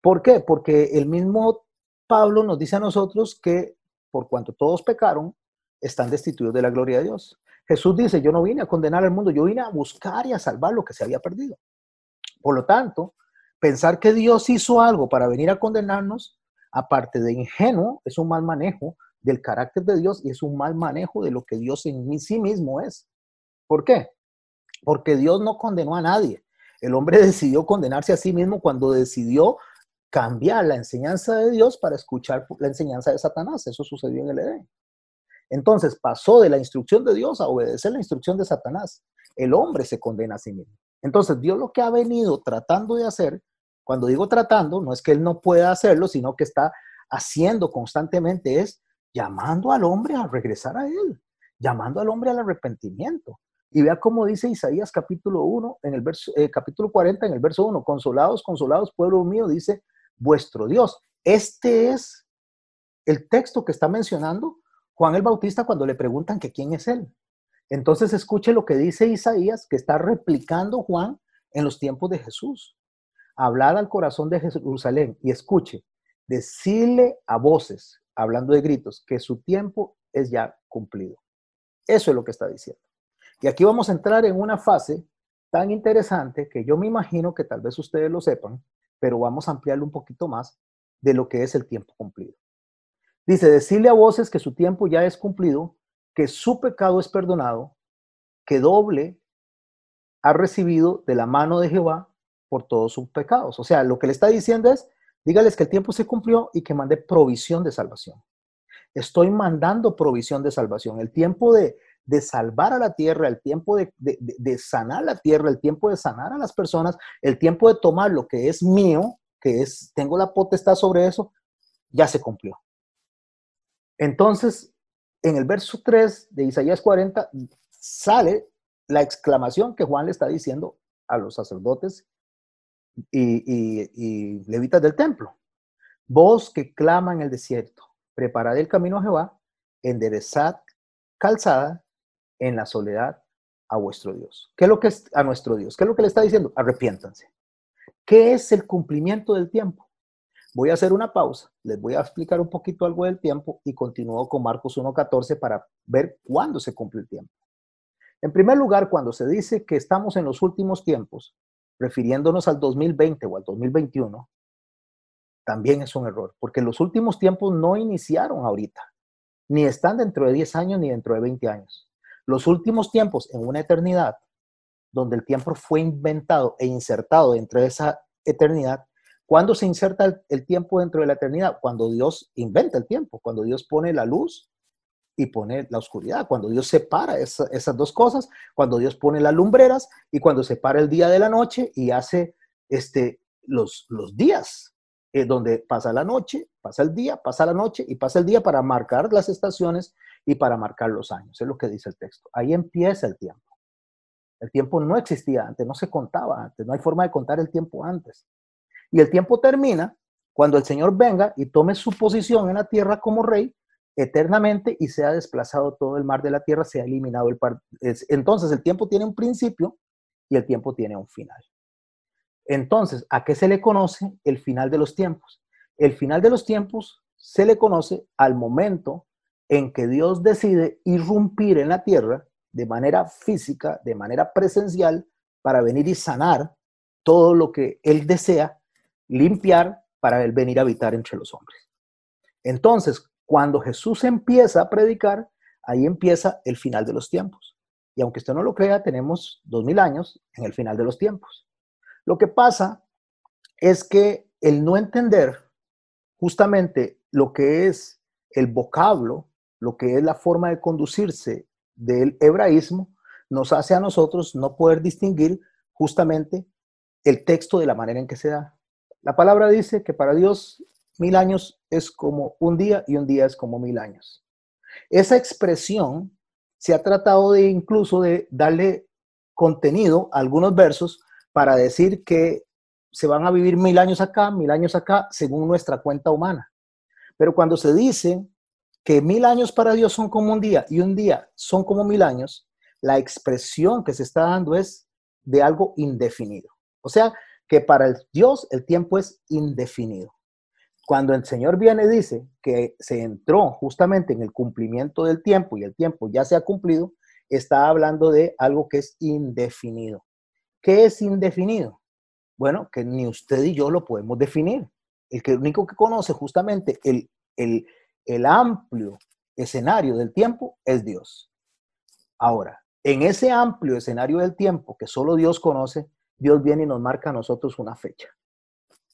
¿Por qué? Porque el mismo Pablo nos dice a nosotros que por cuanto todos pecaron, están destituidos de la gloria de Dios. Jesús dice, yo no vine a condenar al mundo, yo vine a buscar y a salvar lo que se había perdido. Por lo tanto, pensar que Dios hizo algo para venir a condenarnos, aparte de ingenuo, es un mal manejo del carácter de Dios y es un mal manejo de lo que Dios en sí mismo es. ¿Por qué? Porque Dios no condenó a nadie. El hombre decidió condenarse a sí mismo cuando decidió cambiar la enseñanza de Dios para escuchar la enseñanza de Satanás. Eso sucedió en el Edén. Entonces pasó de la instrucción de Dios a obedecer la instrucción de Satanás. El hombre se condena a sí mismo. Entonces Dios lo que ha venido tratando de hacer cuando digo tratando, no es que él no pueda hacerlo, sino que está haciendo constantemente es llamando al hombre a regresar a él, llamando al hombre al arrepentimiento. Y vea cómo dice Isaías capítulo 1, en el verso, eh, capítulo 40, en el verso 1, consolados, consolados, pueblo mío, dice vuestro Dios. Este es el texto que está mencionando Juan el Bautista cuando le preguntan que quién es él. Entonces escuche lo que dice Isaías, que está replicando Juan en los tiempos de Jesús. Hablad al corazón de Jerusalén y escuche, decirle a voces, hablando de gritos, que su tiempo es ya cumplido. Eso es lo que está diciendo. Y aquí vamos a entrar en una fase tan interesante que yo me imagino que tal vez ustedes lo sepan, pero vamos a ampliarlo un poquito más de lo que es el tiempo cumplido. Dice, decirle a voces que su tiempo ya es cumplido, que su pecado es perdonado, que doble ha recibido de la mano de Jehová por todos sus pecados. O sea, lo que le está diciendo es, dígales que el tiempo se cumplió y que mande provisión de salvación. Estoy mandando provisión de salvación. El tiempo de, de salvar a la tierra, el tiempo de, de, sanar la tierra, el tiempo de sanar a las personas, el tiempo de tomar lo que es mío, que es, tengo la potestad sobre eso, ya se cumplió. Entonces, en el verso 3 de Isaías 40 sale la exclamación que Juan le está diciendo a los sacerdotes y, levitas del templo. Vos que clama en el desierto, preparad el camino a Jehová, enderezad calzada en la soledad a vuestro Dios. ¿Qué es lo que es a nuestro Dios? ¿Qué es lo que le está diciendo? Arrepiéntanse. ¿Qué es el cumplimiento del tiempo? Voy a hacer una pausa, les voy a explicar un poquito algo del tiempo y continúo con Marcos 1.14 para ver cuándo se cumple el tiempo. En primer lugar, cuando se dice que estamos en los últimos tiempos, refiriéndonos al 2020 o al 2021, también es un error, porque los últimos tiempos no iniciaron ahorita, ni están dentro de 10 años ni dentro de 20 años. Los últimos tiempos en una eternidad, donde el tiempo fue inventado e insertado dentro de esa eternidad, ¿cuándo se inserta el, tiempo dentro de la eternidad? Cuando Dios inventa el tiempo, cuando Dios pone la luz y pone la oscuridad, cuando Dios separa esas dos cosas, cuando Dios pone las lumbreras y cuando separa el día de la noche y hace este, los, días, eh, donde pasa la noche, pasa el día, pasa la noche y pasa el día para marcar las estaciones y para marcar los años. Es lo que dice el texto. Ahí empieza el tiempo. El tiempo no existía antes, no se contaba antes, no hay forma de contar el tiempo antes. Y el tiempo termina cuando el Señor venga y tome su posición en la tierra como rey eternamente y sea desplazado todo el mar de la tierra, sea eliminado el par. Entonces el tiempo tiene un principio y el tiempo tiene un final. Entonces, ¿a qué se le conoce el final de los tiempos? El final de los tiempos se le conoce al momento en que Dios decide irrumpir en la tierra de manera física, de manera presencial, para venir y sanar todo lo que Él desea, limpiar para Él venir a habitar entre los hombres. Entonces, cuando Jesús empieza a predicar, ahí empieza el final de los tiempos. Y aunque usted no lo crea, tenemos dos mil años en el final de los tiempos. Lo que pasa es que el no entender justamente lo que es el vocablo, lo que es la forma de conducirse del hebraísmo, nos hace a nosotros no poder distinguir justamente el texto de la manera en que se da. La palabra dice que para Dios mil años es como un día y un día es como mil años. Esa expresión se ha tratado de incluso de darle contenido a algunos versos para decir que se van a vivir mil años acá, mil años acá, según nuestra cuenta humana. Pero cuando se dice que mil años para Dios son como un día y un día son como mil años, la expresión que se está dando es de algo indefinido. O sea, que para el Dios el tiempo es indefinido. Cuando el Señor viene dice que se entró justamente en el cumplimiento del tiempo y el tiempo ya se ha cumplido, está hablando de algo que es indefinido. ¿Qué es indefinido? Bueno, que ni usted y yo lo podemos definir. El que único que conoce justamente el, el, el amplio escenario del tiempo es Dios. Ahora, en ese amplio escenario del tiempo que solo Dios conoce, Dios viene y nos marca a nosotros una fecha.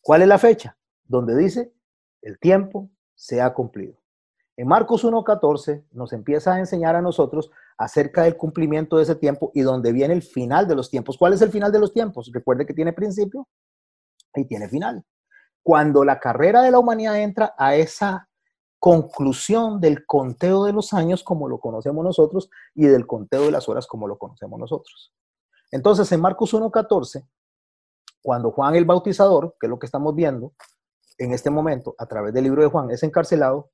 ¿Cuál es la fecha? Donde dice el tiempo se ha cumplido. En Marcos 1.14 nos empieza a enseñar a nosotros acerca del cumplimiento de ese tiempo y donde viene el final de los tiempos. ¿Cuál es el final de los tiempos? Recuerde que tiene principio y tiene final. Cuando la carrera de la humanidad entra a esa conclusión del conteo de los años como lo conocemos nosotros y del conteo de las horas como lo conocemos nosotros. Entonces, en Marcos 1.14, cuando Juan el Bautizador, que es lo que estamos viendo, en este momento, a través del libro de Juan, es encarcelado,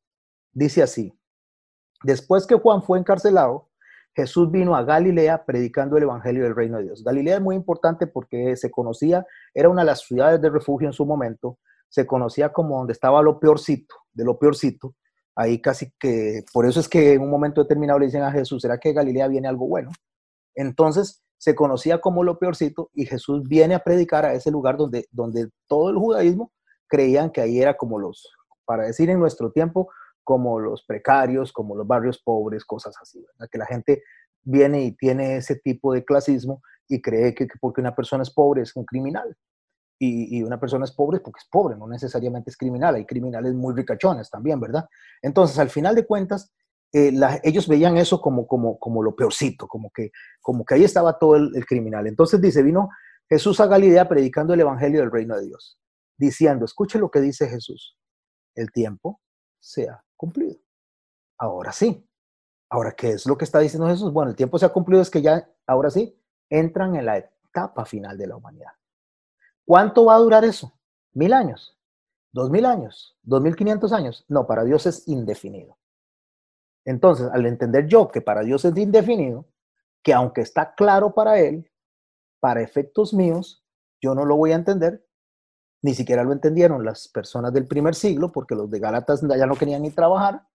dice así, después que Juan fue encarcelado, Jesús vino a Galilea predicando el Evangelio del Reino de Dios. Galilea es muy importante porque se conocía, era una de las ciudades de refugio en su momento, se conocía como donde estaba lo peorcito, de lo peorcito. Ahí casi que, por eso es que en un momento determinado le dicen a Jesús, ¿será que Galilea viene algo bueno? Entonces se conocía como lo peorcito y Jesús viene a predicar a ese lugar donde, donde todo el judaísmo creían que ahí era como los, para decir en nuestro tiempo, como los precarios, como los barrios pobres, cosas así, que la gente viene y tiene ese tipo de clasismo y cree que, porque una persona es pobre es un criminal. Y, una persona es pobre porque es pobre, no necesariamente es criminal. Hay criminales muy ricachones también, ¿verdad? Entonces, al final de cuentas, eh, ellos veían eso como, como, como lo peorcito, como que, como que ahí estaba todo el, criminal. Entonces dice, vino Jesús a Galilea predicando el Evangelio del Reino de Dios, diciendo, escuche lo que dice Jesús, el tiempo se ha cumplido. Ahora sí. Ahora, ¿qué es lo que está diciendo Jesús? Bueno, el tiempo se ha cumplido, es que ya, ahora sí, entran en la etapa final de la humanidad. ¿Cuánto va a durar eso? ¿Mil años? ¿Dos mil años? ¿Dos mil quinientos años? No, para Dios es indefinido. Entonces, al entender yo que para Dios es indefinido, que aunque está claro para Él, para efectos míos, yo no lo voy a entender, ni siquiera lo entendieron las personas del primer siglo, porque los de Gálatas ya no querían ni trabajar.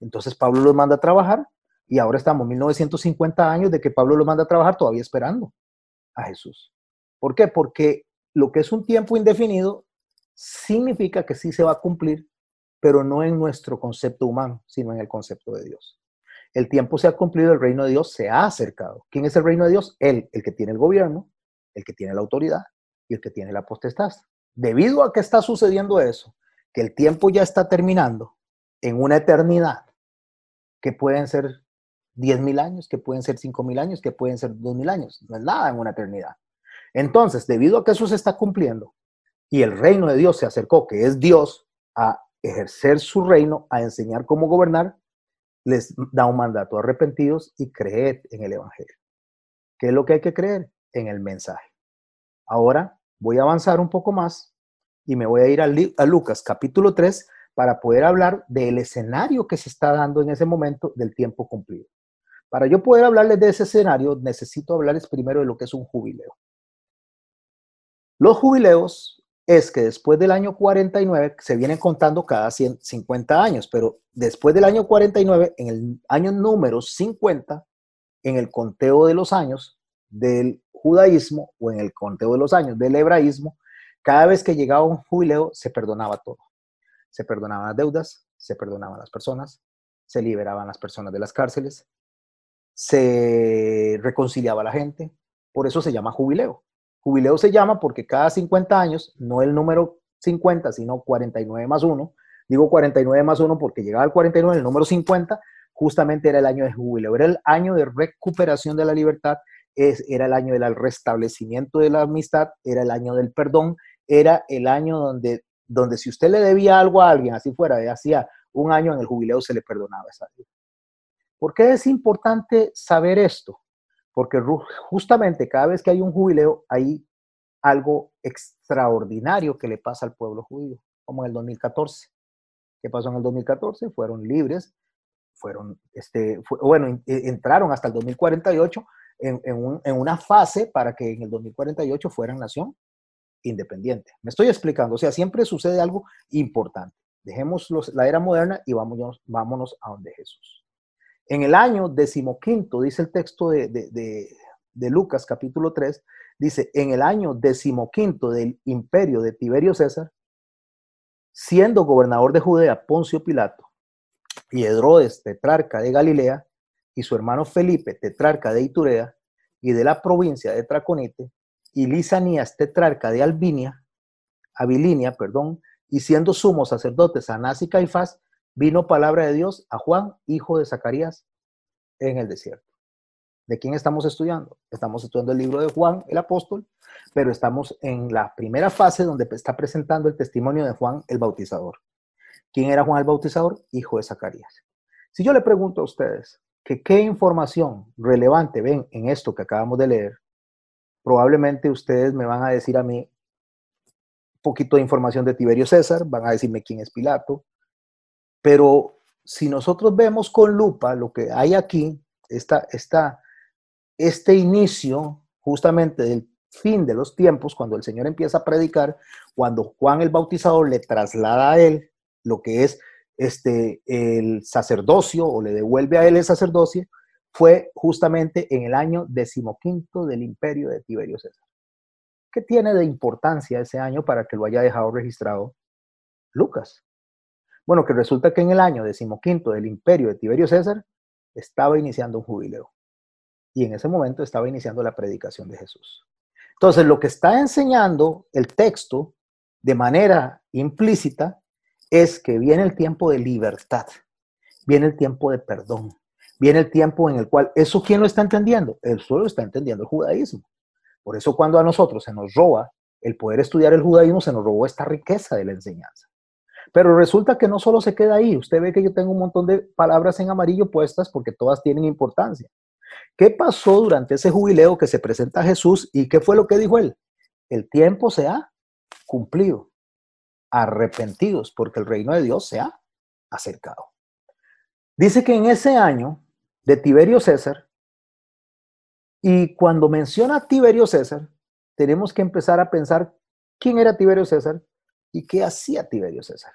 Entonces Pablo los manda a trabajar y ahora estamos 1950 años de que Pablo los manda a trabajar todavía esperando a Jesús. ¿Por qué? Porque lo que es un tiempo indefinido significa que sí se va a cumplir, pero no en nuestro concepto humano, sino en el concepto de Dios. El tiempo se ha cumplido, el reino de Dios se ha acercado. ¿Quién es el reino de Dios? Él, el que tiene el gobierno, el que tiene la autoridad y el que tiene la potestad debido a que está sucediendo eso, que el tiempo ya está terminando en una eternidad, que pueden ser 10.000 años, que pueden ser 5.000 años, que pueden ser 2.000 años, no es nada en una eternidad. Entonces, debido a que eso se está cumpliendo y el reino de Dios se acercó, que es Dios, a ejercer su reino, a enseñar cómo gobernar, les da un mandato arrepentidos y creed en el Evangelio. ¿Qué es lo que hay que creer? En el mensaje. Ahora, voy a avanzar un poco más y me voy a ir a, Lucas capítulo 3 para poder hablar del escenario que se está dando en ese momento del tiempo cumplido. Para yo poder hablarles de ese escenario, necesito hablarles primero de lo que es un jubileo. Los jubileos es que después del año 49 se vienen contando cada 150 años, pero después del año 49, en el año número 50, en el conteo de los años del judaísmo o en el conteo de los años del hebraísmo, cada vez que llegaba un jubileo se perdonaba todo. Se perdonaban las deudas, se perdonaban las personas, se liberaban las personas de las cárceles, se reconciliaba la gente, por eso se llama jubileo. Jubileo se llama porque cada 50 años, no el número 50, sino 49 más 1, digo 49 más 1 porque llegaba al 49, el número 50 justamente era el año de jubileo, era el año de recuperación de la libertad era el año del restablecimiento de la amistad, era el año del perdón, era el año donde, donde si usted le debía algo a alguien, así fuera, hacía un año en el jubileo se le perdonaba esa deuda. ¿Por qué es importante saber esto? Porque justamente cada vez que hay un jubileo hay algo extraordinario que le pasa al pueblo judío, como en el 2014. ¿Qué pasó en el 2014? Fueron libres, fueron, este, bueno, entraron hasta el 2048 en, una fase para que en el 2048 fueran nación independiente. Me estoy explicando, o sea, siempre sucede algo importante. Dejemos la era moderna y vámonos, vámonos a donde Jesús. En el año decimoquinto, dice el texto de, de Lucas capítulo 3, dice, en el año decimoquinto del imperio de Tiberio César, siendo gobernador de Judea Poncio Pilato y Herodes, tetrarca de Galilea, y su hermano Felipe, tetrarca de Iturea y de la provincia de Traconite, y Lisanías, tetrarca de Albinia, Abilinia, perdón, y siendo sumos sacerdotes Anás y Caifás, vino palabra de Dios a Juan, hijo de Zacarías, en el desierto. ¿De quién estamos estudiando? Estamos estudiando el libro de Juan, el apóstol, pero estamos en la primera fase donde está presentando el testimonio de Juan el Bautizador. ¿Quién era Juan el Bautizador? Hijo de Zacarías. Si yo le pregunto a ustedes, que qué información relevante ven en esto que acabamos de leer, probablemente ustedes me van a decir a mí poquito de información de Tiberio César, van a decirme quién es Pilato, pero si nosotros vemos con lupa lo que hay aquí, esta, esta, este inicio justamente del fin de los tiempos, cuando el Señor empieza a predicar, cuando Juan el Bautizador le traslada a él lo que es este, el sacerdocio o le devuelve a él el sacerdocio, fue justamente en el año decimoquinto del imperio de Tiberio César. ¿Qué tiene de importancia ese año para que lo haya dejado registrado Lucas? Bueno, que resulta que en el año decimoquinto del imperio de Tiberio César estaba iniciando un jubileo. Y en ese momento estaba iniciando la predicación de Jesús. Entonces, lo que está enseñando el texto de manera implícita es que viene el tiempo de libertad, viene el tiempo de perdón, viene el tiempo en el cual, ¿eso quién lo está entendiendo? El solo está entendiendo el judaísmo. Por eso cuando a nosotros se nos roba el poder estudiar el judaísmo, se nos robó esta riqueza de la enseñanza. Pero resulta que no solo se queda ahí. Usted ve que yo tengo un montón de palabras en amarillo puestas porque todas tienen importancia. ¿Qué pasó durante ese jubileo que se presenta a Jesús y qué fue lo que dijo él? El tiempo se ha cumplido. Arrepentidos porque el reino de Dios se ha acercado. Dice que en ese año de Tiberio César, y cuando menciona Tiberio César, tenemos que empezar a pensar quién era Tiberio César y qué hacía Tiberio César.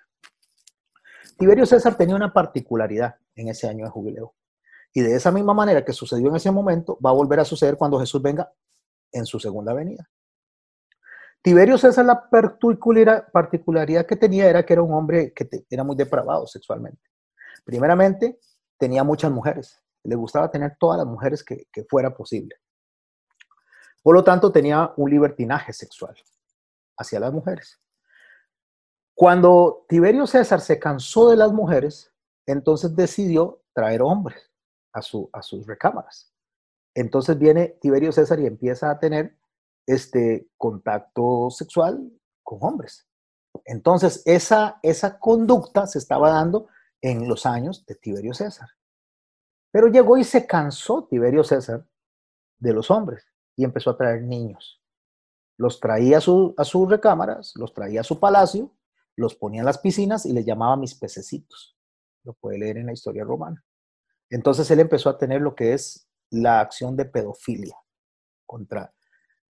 Tiberio César tenía una particularidad en ese año de jubileo. Y de esa misma manera que sucedió en ese momento, va a volver a suceder cuando Jesús venga en su segunda venida. Tiberio César, la particularidad que tenía era que era un hombre que era muy depravado sexualmente. Primeramente, tenía muchas mujeres le gustaba tener todas las mujeres que, fuera posible. Por lo tanto, tenía un libertinaje sexual hacia las mujeres. Cuando Tiberio César se cansó de las mujeres, entonces decidió traer hombres a, su, a sus recámaras. Entonces viene Tiberio César y empieza a tener este contacto sexual con hombres. Entonces esa, esa conducta se estaba dando en los años de Tiberio César. Pero llegó y se cansó Tiberio César de los hombres y empezó a traer niños. Los traía a, sus recámaras, los traía a su palacio, los ponía en las piscinas y les llamaba mis pececitos. Lo puede leer en la historia romana. Entonces él empezó a tener lo que es la acción de pedofilia contra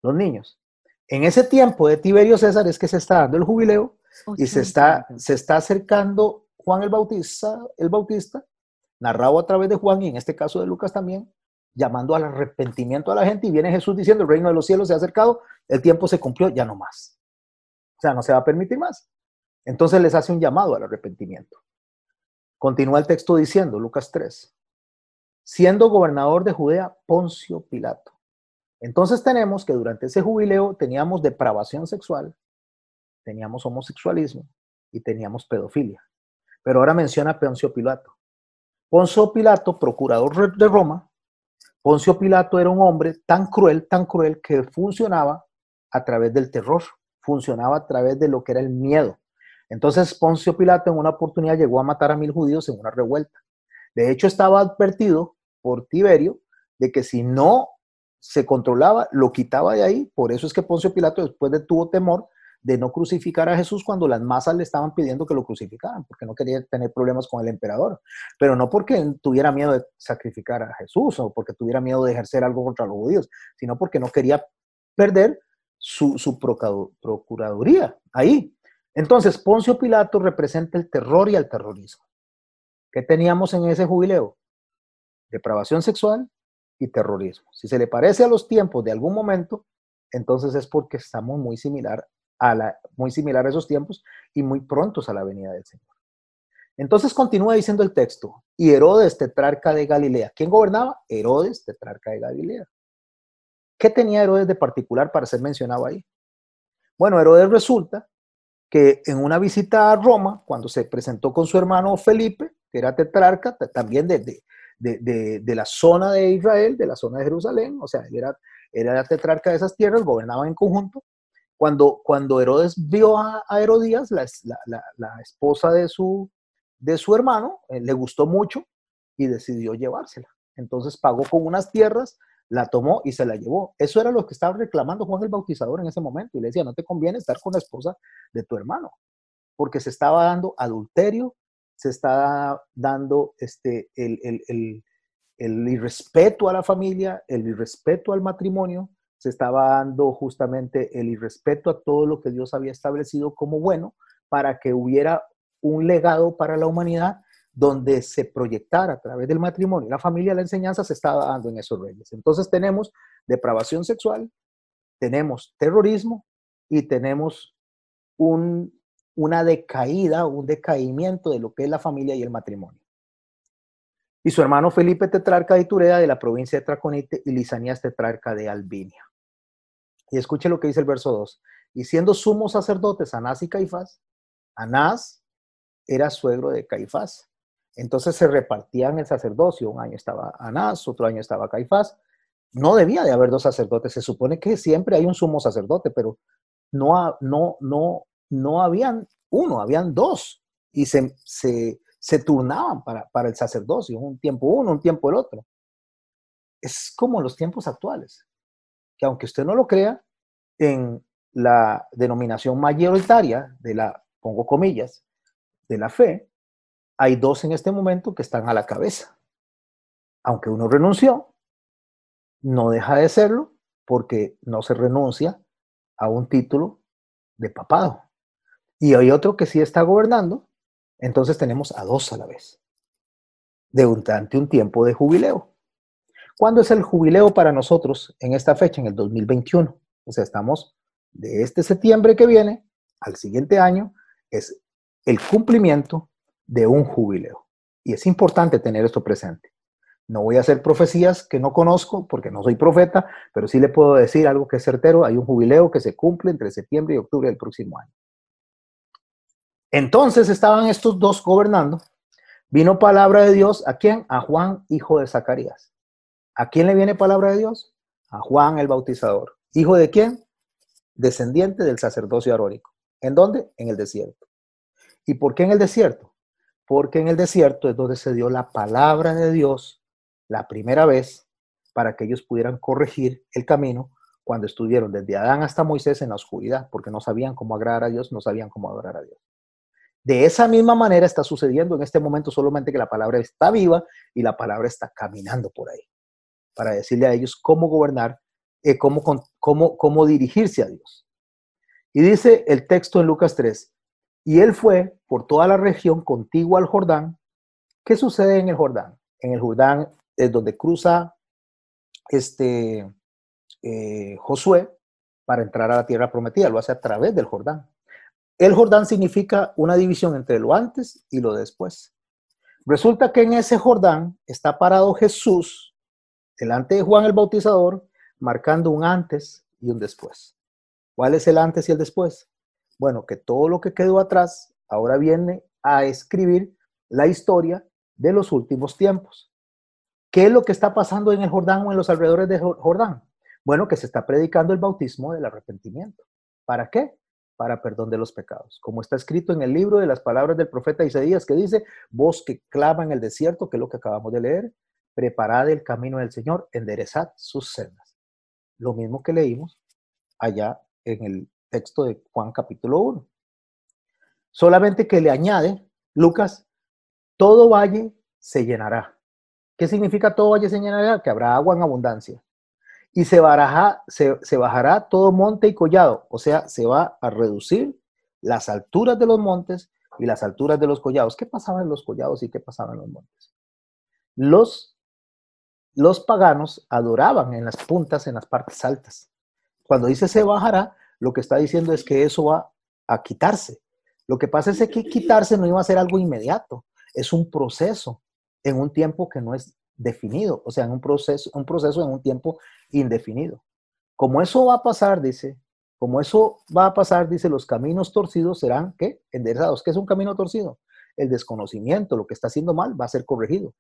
los niños. En ese tiempo de Tiberio César es que se está dando el jubileo y se está, se está acercando Juan el Bautista, el Bautista narrado a través de Juan y en este caso de Lucas también, llamando al arrepentimiento a la gente y viene Jesús diciendo, el reino de los cielos se ha acercado, el tiempo se cumplió, ya no más. O sea, no se va a permitir más. Entonces les hace un llamado al arrepentimiento. Continúa el texto diciendo, Lucas 3, siendo gobernador de Judea, Poncio Pilato. Entonces tenemos que durante ese jubileo teníamos depravación sexual, teníamos homosexualismo y teníamos pedofilia. Pero ahora menciona Poncio Pilato. Poncio Pilato, procurador de Roma, Poncio Pilato era un hombre tan cruel, tan cruel, que funcionaba a través del terror, funcionaba a través de lo que era el miedo. Entonces Poncio Pilato en una oportunidad llegó a matar a mil judíos en una revuelta. De hecho, estaba advertido por Tiberio de que si no se controlaba, lo quitaba de ahí. Por eso es que Poncio Pilato después de tuvo temor de no crucificar a Jesús cuando las masas le estaban pidiendo que lo crucificaran, porque no quería tener problemas con el emperador, pero no porque tuviera miedo de sacrificar a Jesús o porque tuviera miedo de ejercer algo contra los judíos, sino porque no quería perder su, su procuraduría ahí. Entonces, Poncio Pilato representa el terror y el terrorismo. ¿Qué teníamos en ese jubileo? Depravación sexual y terrorismo. Si se le parece a los tiempos de algún momento, entonces es porque estamos muy similar muy similar a esos tiempos y muy prontos a la venida del Señor. Entonces continúa diciendo el texto, y Herodes, tetrarca de Galilea. ¿Quién gobernaba? Herodes, tetrarca de Galilea. ¿Qué tenía Herodes de particular para ser mencionado ahí? Bueno, Herodes resulta que en una visita a Roma, cuando se presentó con su hermano Felipe, que era tetrarca también de, de, la zona de Israel, de la zona de Jerusalén, o sea, él era, era tetrarca de esas tierras, gobernaban en conjunto, cuando, cuando Herodes vio a, Herodías, la, la, esposa de su, de su hermano, eh, le gustó mucho y decidió llevársela. Entonces pagó con unas tierras la tomó y se la llevó. Eso era lo que estaba reclamando Juan el Bautizador en ese momento. Y le decía, no te conviene estar con la esposa de tu hermano, porque se estaba dando adulterio, se está dando este, el, el, el irrespeto a la familia, el irrespeto al matrimonio, se estaba dando justamente el irrespeto a todo lo que Dios había establecido como bueno para que hubiera un legado para la humanidad donde se proyectara a través del matrimonio la familia, la enseñanza se estaba dando en esos reyes. Entonces tenemos depravación sexual, tenemos terrorismo y tenemos un, una decaída, un decaimiento de lo que es la familia y el matrimonio. Y su hermano Felipe tetrarca de Iturea de la provincia de Traconite y Lisanías tetrarca de Albinia. Y escuche lo que dice el verso 2. Y siendo sumos sacerdotes Anás y Caifás, Anás era suegro de Caifás entonces se repartían el sacerdocio. Un año estaba Anás, otro año estaba Caifás. No debía de haber dos sacerdotes. Se supone que siempre hay un sumo sacerdote, pero no, no, no, no habían uno, habían dos. Y se, se, turnaban para, para el sacerdocio, un tiempo uno, un tiempo el otro. Es como los tiempos actuales, que aunque usted no lo crea, en la denominación mayoritaria de la, pongo comillas, de la fe, hay dos en este momento que están a la cabeza. Aunque uno renunció, no deja de serlo porque no se renuncia a un título de papado. Y hay otro que sí está gobernando, entonces tenemos a dos a la vez, durante un tiempo de jubileo. ¿Cuándo es el jubileo para nosotros en esta fecha, en el 2021? O sea, estamos de este septiembre que viene al siguiente año, es el cumplimiento de un jubileo. Y es importante tener esto presente. No voy a hacer profecías que no conozco porque no soy profeta, pero sí le puedo decir algo que es certero. Hay un jubileo que se cumple entre septiembre y octubre del próximo año. Entonces estaban estos dos gobernando. Vino palabra de Dios a quién? A Juan, hijo de Zacarías. ¿A quién le viene palabra de Dios? A Juan el Bautizador. ¿Hijo de quién? Descendiente del sacerdocio arónico. ¿En dónde? En el desierto. ¿Y por qué en el desierto? Porque en el desierto es donde se dio la palabra de Dios la primera vez para que ellos pudieran corregir el camino cuando estuvieron desde Adán hasta Moisés en la oscuridad, porque no sabían cómo agradar a Dios, no sabían cómo adorar a Dios. De esa misma manera está sucediendo en este momento, solamente que la palabra está viva y la palabra está caminando por ahí, para decirle a ellos cómo gobernar, eh, cómo, cómo, cómo dirigirse a Dios. Y dice el texto en Lucas 3, y él fue por toda la región contigua al Jordán. ¿Qué sucede en el Jordán? En el Jordán es donde cruza este eh, Josué para entrar a la tierra prometida. Lo hace a través del Jordán. El Jordán significa una división entre lo antes y lo después. Resulta que en ese Jordán está parado Jesús delante de Juan el Bautizador, marcando un antes y un después. ¿Cuál es el antes y el después? Bueno, que todo lo que quedó atrás ahora viene a escribir la historia de los últimos tiempos. ¿Qué es lo que está pasando en el Jordán o en los alrededores de Jordán? Bueno, que se está predicando el bautismo del arrepentimiento. ¿Para qué? Para perdón de los pecados. Como está escrito en el libro de las palabras del profeta Isaías que dice, vos que clava en el desierto, que es lo que acabamos de leer, preparad el camino del Señor, enderezad sus sendas. Lo mismo que leímos allá en el texto de Juan capítulo 1. Solamente que le añade, Lucas, todo valle se llenará. ¿Qué significa todo valle se llenará? Que habrá agua en abundancia. Y se, baraja, se, se bajará todo monte y collado, o sea, se va a reducir las alturas de los montes y las alturas de los collados. ¿Qué pasaba en los collados y qué pasaba en los montes? Los, los paganos adoraban en las puntas, en las partes altas. Cuando dice se bajará, lo que está diciendo es que eso va a quitarse. Lo que pasa es que quitarse no iba a ser algo inmediato, es un proceso en un tiempo que no es definido, o sea, en un proceso, un proceso en un tiempo indefinido. Como eso va a pasar, dice, como eso va a pasar, dice, los caminos torcidos serán, ¿qué? Enderezados. ¿Qué es un camino torcido? El desconocimiento, lo que está haciendo mal, va a ser corregido.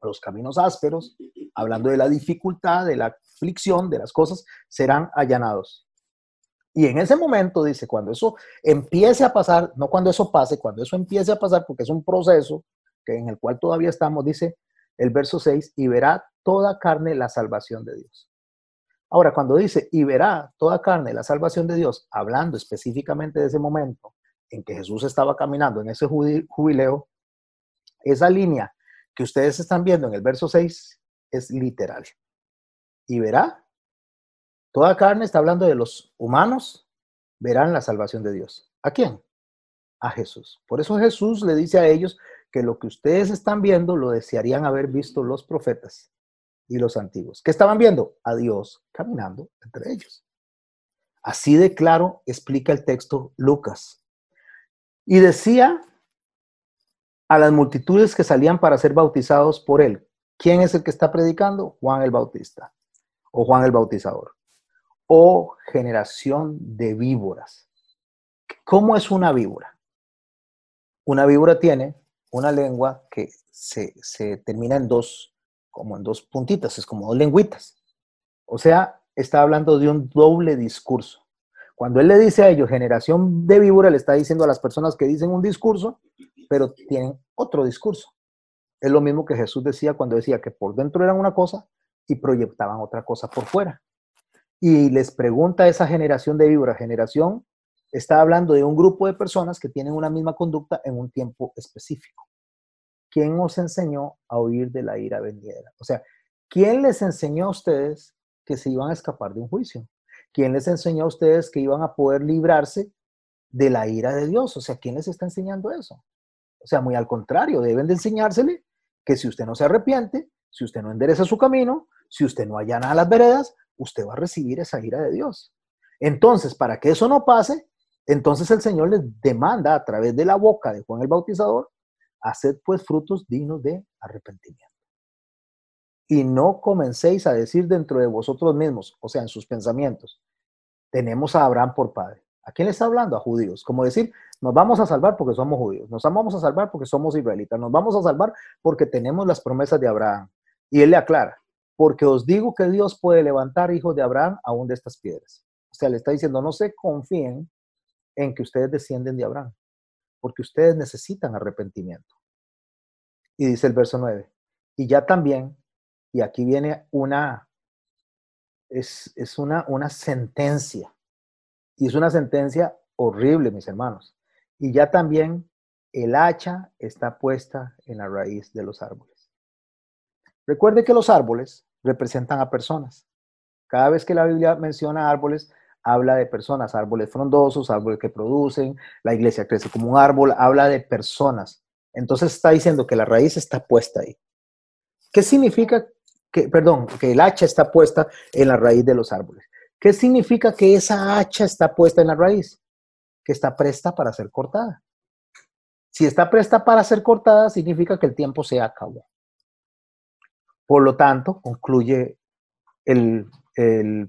Los caminos ásperos, hablando de la dificultad, de la aflicción, de las cosas, serán allanados. Y en ese momento, dice, cuando eso empiece a pasar, no cuando eso pase, cuando eso empiece a pasar, porque es un proceso que en el cual todavía estamos, dice, el verso 6, y verá toda carne la salvación de Dios. Ahora, cuando dice, y verá toda carne la salvación de Dios, hablando específicamente de ese momento en que Jesús estaba caminando en ese jubileo, esa línea que ustedes están viendo en el verso 6 es literal. Y verá, toda carne está hablando de los humanos, verán la salvación de Dios. ¿A quién? A Jesús. Por eso Jesús le dice a ellos que lo que ustedes están viendo lo desearían haber visto los profetas y los antiguos. ¿Qué estaban viendo? A Dios caminando entre ellos. Así de claro explica el texto Lucas. Y decía a las multitudes que salían para ser bautizados por él. ¿Quién es el que está predicando? Juan el Bautista o Juan el Bautizador. O generación de víboras. ¿Cómo es una víbora? Una víbora tiene una lengua que se, se termina en dos, como en dos puntitas, es como dos lengüitas. O sea, está hablando de un doble discurso. Cuando él le dice a ellos generación de víbora, le está diciendo a las personas que dicen un discurso pero tienen otro discurso. Es lo mismo que Jesús decía cuando decía que por dentro eran una cosa y proyectaban otra cosa por fuera. Y les pregunta esa generación de víboras, generación está hablando de un grupo de personas que tienen una misma conducta en un tiempo específico. ¿Quién os enseñó a huir de la ira venidera? O sea, ¿quién les enseñó a ustedes que se iban a escapar de un juicio? ¿Quién les enseñó a ustedes que iban a poder librarse de la ira de Dios? O sea, ¿quién les está enseñando eso? O sea, muy al contrario, deben de enseñársele que si usted no se arrepiente, si usted no endereza su camino, si usted no allana las veredas, usted va a recibir esa ira de Dios. Entonces, para que eso no pase, entonces el Señor les demanda a través de la boca de Juan el Bautizador, haced pues frutos dignos de arrepentimiento. Y no comencéis a decir dentro de vosotros mismos, o sea, en sus pensamientos, tenemos a Abraham por padre. ¿A quién le está hablando? A judíos. Como decir, nos vamos a salvar porque somos judíos, nos vamos a salvar porque somos israelitas, nos vamos a salvar porque tenemos las promesas de Abraham. Y él le aclara, porque os digo que Dios puede levantar hijos de Abraham aún de estas piedras. O sea, le está diciendo, no se confíen en que ustedes descienden de Abraham, porque ustedes necesitan arrepentimiento. Y dice el verso 9, y ya también, y aquí viene una, es, es una, una sentencia y es una sentencia horrible, mis hermanos. Y ya también el hacha está puesta en la raíz de los árboles. Recuerde que los árboles representan a personas. Cada vez que la Biblia menciona árboles, habla de personas, árboles frondosos, árboles que producen, la iglesia crece como un árbol, habla de personas. Entonces está diciendo que la raíz está puesta ahí. ¿Qué significa que, perdón, que el hacha está puesta en la raíz de los árboles? ¿Qué significa que esa hacha está puesta en la raíz? Que está presta para ser cortada. Si está presta para ser cortada, significa que el tiempo se acabó. Por lo tanto, concluye el,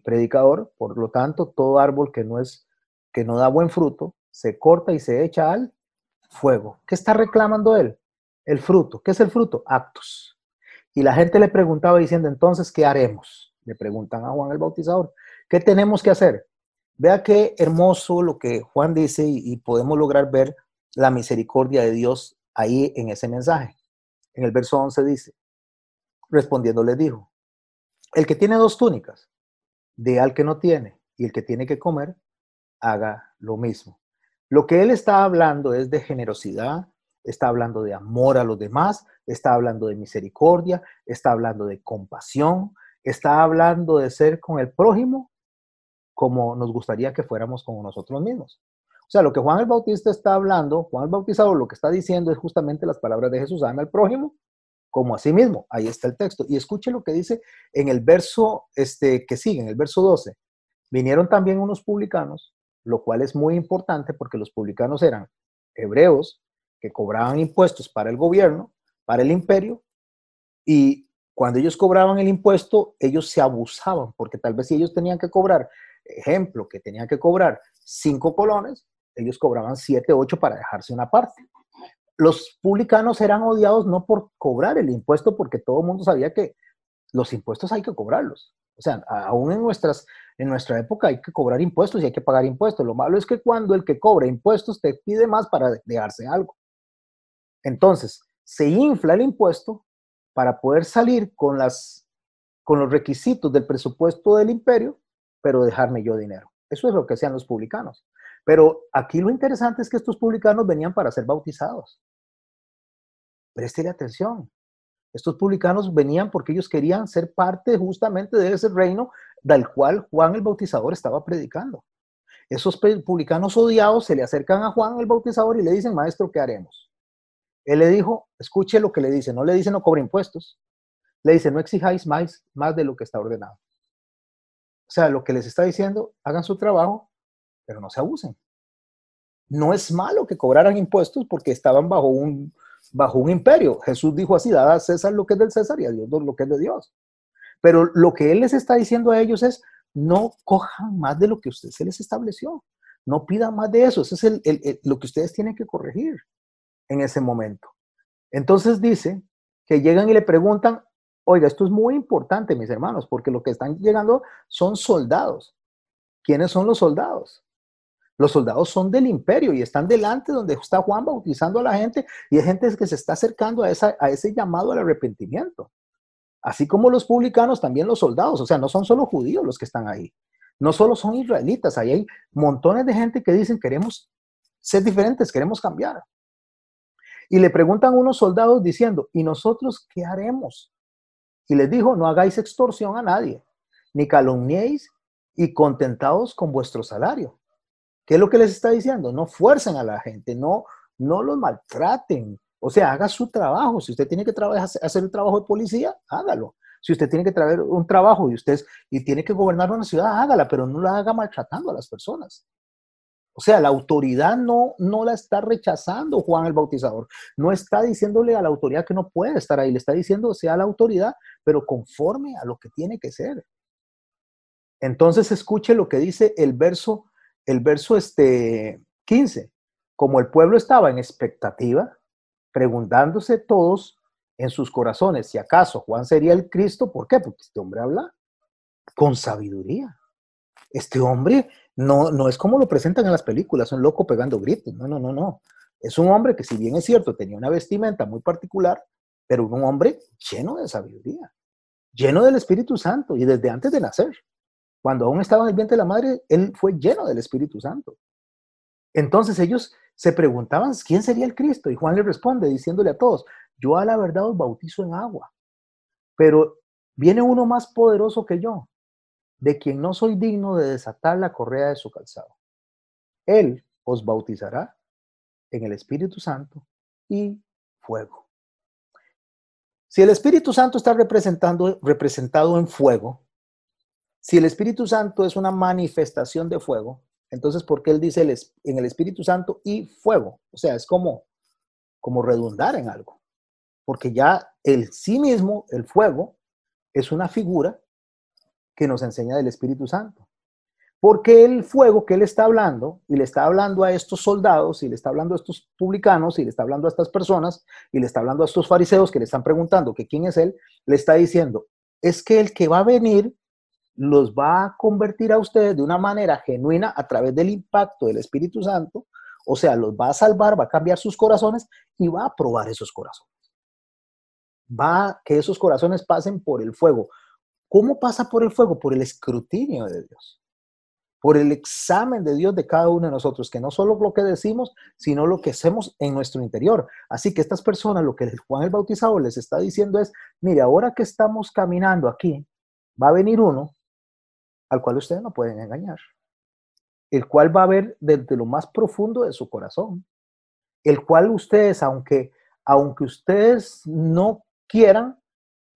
predicador, por lo tanto, todo árbol que no es que no da buen fruto, se corta y se echa al fuego. ¿Qué está reclamando él? El fruto. ¿Qué es el fruto? Actos. Y la gente le preguntaba diciendo, entonces, ¿qué haremos? Le preguntan a Juan el Bautizador. ¿Qué tenemos que hacer? Vea qué hermoso lo que Juan dice y, podemos lograr ver la misericordia de Dios ahí en ese mensaje. En el verso 11 dice, respondiendo le dijo, el que tiene dos túnicas, dé al que no tiene, y el que tiene que comer, haga lo mismo. Lo que él está hablando es de generosidad, está hablando de amor a los demás, está hablando de misericordia, está hablando de compasión, está hablando de ser con el prójimo como nos gustaría que fuéramos como nosotros mismos. O sea, lo que Juan el Bautista está hablando, Juan el Bautizador lo que está diciendo es justamente las palabras de Jesús, ama al prójimo como a sí mismo. Ahí está el texto. Y escuche lo que dice en el verso este, que sigue, en el verso 12. Vinieron también unos publicanos, lo cual es muy importante porque los publicanos eran hebreos que cobraban impuestos para el gobierno, para el imperio, y cuando ellos cobraban el impuesto, ellos se abusaban, porque tal vez si ellos tenían que cobrar ejemplo, que tenían que cobrar cinco colones, ellos cobraban siete, ocho para dejarse una parte. Los publicanos eran odiados no por cobrar el impuesto, porque todo el mundo sabía que los impuestos hay que cobrarlos. O sea, aún en, nuestras, en nuestra época hay que cobrar impuestos y hay que pagar impuestos. Lo malo es que cuando el que cobra impuestos te pide más para dejarse algo. Entonces, se infla el impuesto para poder salir con, las, con los requisitos del presupuesto del imperio, pero dejarme yo dinero. Eso es lo que hacían los publicanos. Pero aquí lo interesante es que estos publicanos venían para ser bautizados. Préstele atención. Estos publicanos venían porque ellos querían ser parte justamente de ese reino del cual Juan el Bautizador estaba predicando. Esos publicanos odiados se le acercan a Juan el Bautizador y le dicen, maestro, ¿qué haremos? Él le dijo, escuche lo que le dice, no le dice no cobre impuestos, le dice no exijáis más, más de lo que está ordenado. O sea, lo que les está diciendo, hagan su trabajo, pero no se abusen. No es malo que cobraran impuestos porque estaban bajo un, bajo un imperio. Jesús dijo así, dad a César lo que es del César y a Dios lo que es de Dios. Pero lo que Él les está diciendo a ellos es, no cojan más de lo que usted se les estableció. No pidan más de eso. Eso es lo que ustedes tienen que corregir en ese momento. Entonces dice que llegan y le preguntan, oiga, esto es muy importante, mis hermanos, porque lo que están llegando son soldados. ¿Quiénes son los soldados? Los soldados son del imperio y están delante donde está Juan bautizando a la gente y hay gente que se está acercando a, ese llamado al arrepentimiento. Así como los publicanos, también los soldados, o sea, no son solo judíos los que están ahí, no solo son israelitas, ahí hay montones de gente que dicen queremos ser diferentes, queremos cambiar. Y le preguntan unos soldados diciendo, ¿y nosotros qué haremos? Y les dijo, no hagáis extorsión a nadie, ni calumniéis y contentados con vuestro salario. ¿Qué es lo que les está diciendo? No fuercen a la gente, no, no los maltraten, o sea, haga su trabajo. Si usted tiene que hacer el trabajo de policía, hágalo. Si usted tiene que traer un trabajo y usted y tiene que gobernar una ciudad, hágala, pero no la haga maltratando a las personas. O sea, la autoridad no, no la está rechazando Juan el Bautizador. No está diciéndole a la autoridad que no puede estar ahí. Le está diciendo sea la autoridad, pero conforme a lo que tiene que ser. Entonces escuche lo que dice el verso, el verso este 15. Como el pueblo estaba en expectativa, preguntándose todos en sus corazones si acaso Juan sería el Cristo. ¿Por qué? Porque este hombre habla con sabiduría. Este hombre no, no es como lo presentan en las películas, un loco pegando gritos. No, no, no, no. Es un hombre que si bien es cierto, tenía una vestimenta muy particular, pero un hombre lleno de sabiduría, lleno del Espíritu Santo y desde antes de nacer. Cuando aún estaba en el vientre de la madre, él fue lleno del Espíritu Santo. Entonces ellos se preguntaban quién sería el Cristo y Juan le responde diciéndole a todos, yo a la verdad os bautizo en agua, pero viene uno más poderoso que yo, de quien no soy digno de desatar la correa de su calzado. Él os bautizará en el Espíritu Santo y fuego. Si el Espíritu Santo está representando, representado en fuego, si el Espíritu Santo es una manifestación de fuego, entonces, ¿por qué él dice en el Espíritu Santo y fuego? O sea, es como, como redundar en algo. Porque ya el sí mismo, el fuego, es una figura que nos enseña del Espíritu Santo. Porque el fuego que él está hablando, y le está hablando a estos soldados, y le está hablando a estos publicanos, y le está hablando a estas personas, y le está hablando a estos fariseos que le están preguntando que quién es él, le está diciendo, es que el que va a venir los va a convertir a ustedes de una manera genuina a través del impacto del Espíritu Santo, o sea, los va a salvar, va a cambiar sus corazones y va a probar esos corazones. Va a que esos corazones pasen por el fuego. ¿Cómo pasa por el fuego? Por el escrutinio de Dios, por el examen de Dios de cada uno de nosotros, que no solo lo que decimos, sino lo que hacemos en nuestro interior. Así que estas personas, lo que Juan el Bautizador les está diciendo es, mire, ahora que estamos caminando aquí, va a venir uno al cual ustedes no pueden engañar, el cual va a ver desde lo más profundo de su corazón, el cual ustedes, aunque, aunque ustedes no quieran,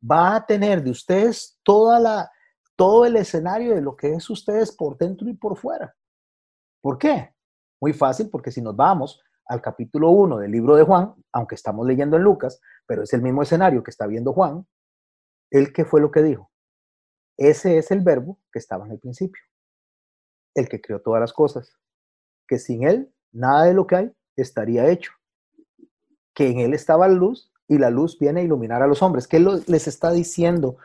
va a tener de ustedes toda la, todo el escenario de lo que es ustedes por dentro y por fuera. ¿Por qué? Muy fácil, porque si nos vamos al capítulo 1 del libro de Juan, aunque estamos leyendo en Lucas, pero es el mismo escenario que está viendo Juan, ¿él qué fue lo que dijo? Ese es el verbo que estaba en el principio, el que creó todas las cosas, que sin él nada de lo que hay estaría hecho, que en él estaba la luz y la luz viene a iluminar a los hombres. ¿Qué les está diciendo?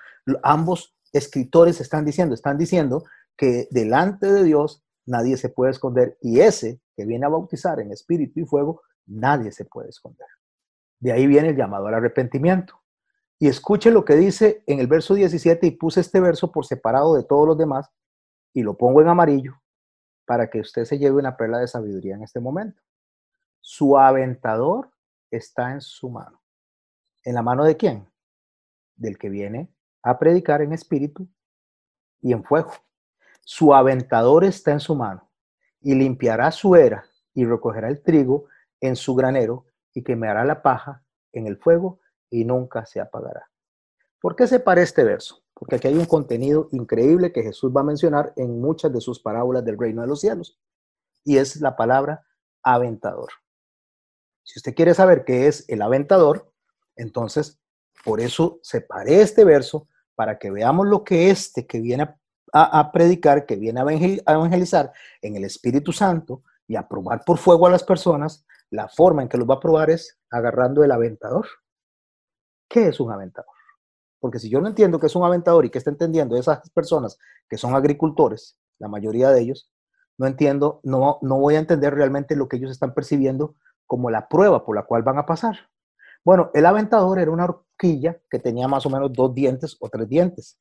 Ambos escritores están diciendo, están diciendo que delante de Dios nadie se puede esconder y ese que viene a bautizar en espíritu y fuego, nadie se puede esconder. De ahí viene el llamado al arrepentimiento. Y escuche lo que dice en el verso 17 y puse este verso por separado de todos los demás y lo pongo en amarillo para que usted se lleve una perla de sabiduría en este momento. Su aventador está en su mano. ¿En la mano de quién? Del que viene a predicar en espíritu y en fuego. Su aventador está en su mano y limpiará su era y recogerá el trigo en su granero y quemará la paja en el fuego y nunca se apagará. ¿Por qué se para este verso? Porque aquí hay un contenido increíble que Jesús va a mencionar en muchas de sus parábolas del reino de los cielos y es la palabra aventador. Si usted quiere saber qué es el aventador, entonces por eso separé este verso para que veamos lo que este que viene a, predicar, que viene a evangelizar en el Espíritu Santo y a probar por fuego a las personas, la forma en que los va a probar es agarrando el aventador. ¿Qué es un aventador? Porque si yo no entiendo qué es un aventador y qué está entendiendo esas personas que son agricultores, la mayoría de ellos, no entiendo, no, no voy a entender realmente lo que ellos están percibiendo como la prueba por la cual van a pasar. Bueno, el aventador era una horquilla que tenía más o menos dos dientes o tres dientes.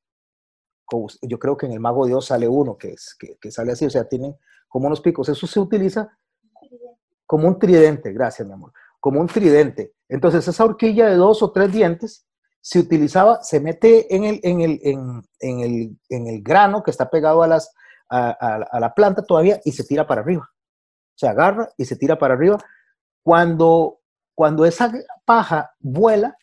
Yo creo que en el Mago Dios sale uno que, es, que, sale así, o sea, tienen como unos picos. Eso se utiliza como un tridente, gracias mi amor, como un tridente. Entonces esa horquilla de dos o tres dientes se utilizaba, se mete en el, en el, en, el, en el grano que está pegado a, las, a, a, la planta todavía y se tira para arriba. Se agarra y se tira para arriba. Cuando, cuando esa paja vuela,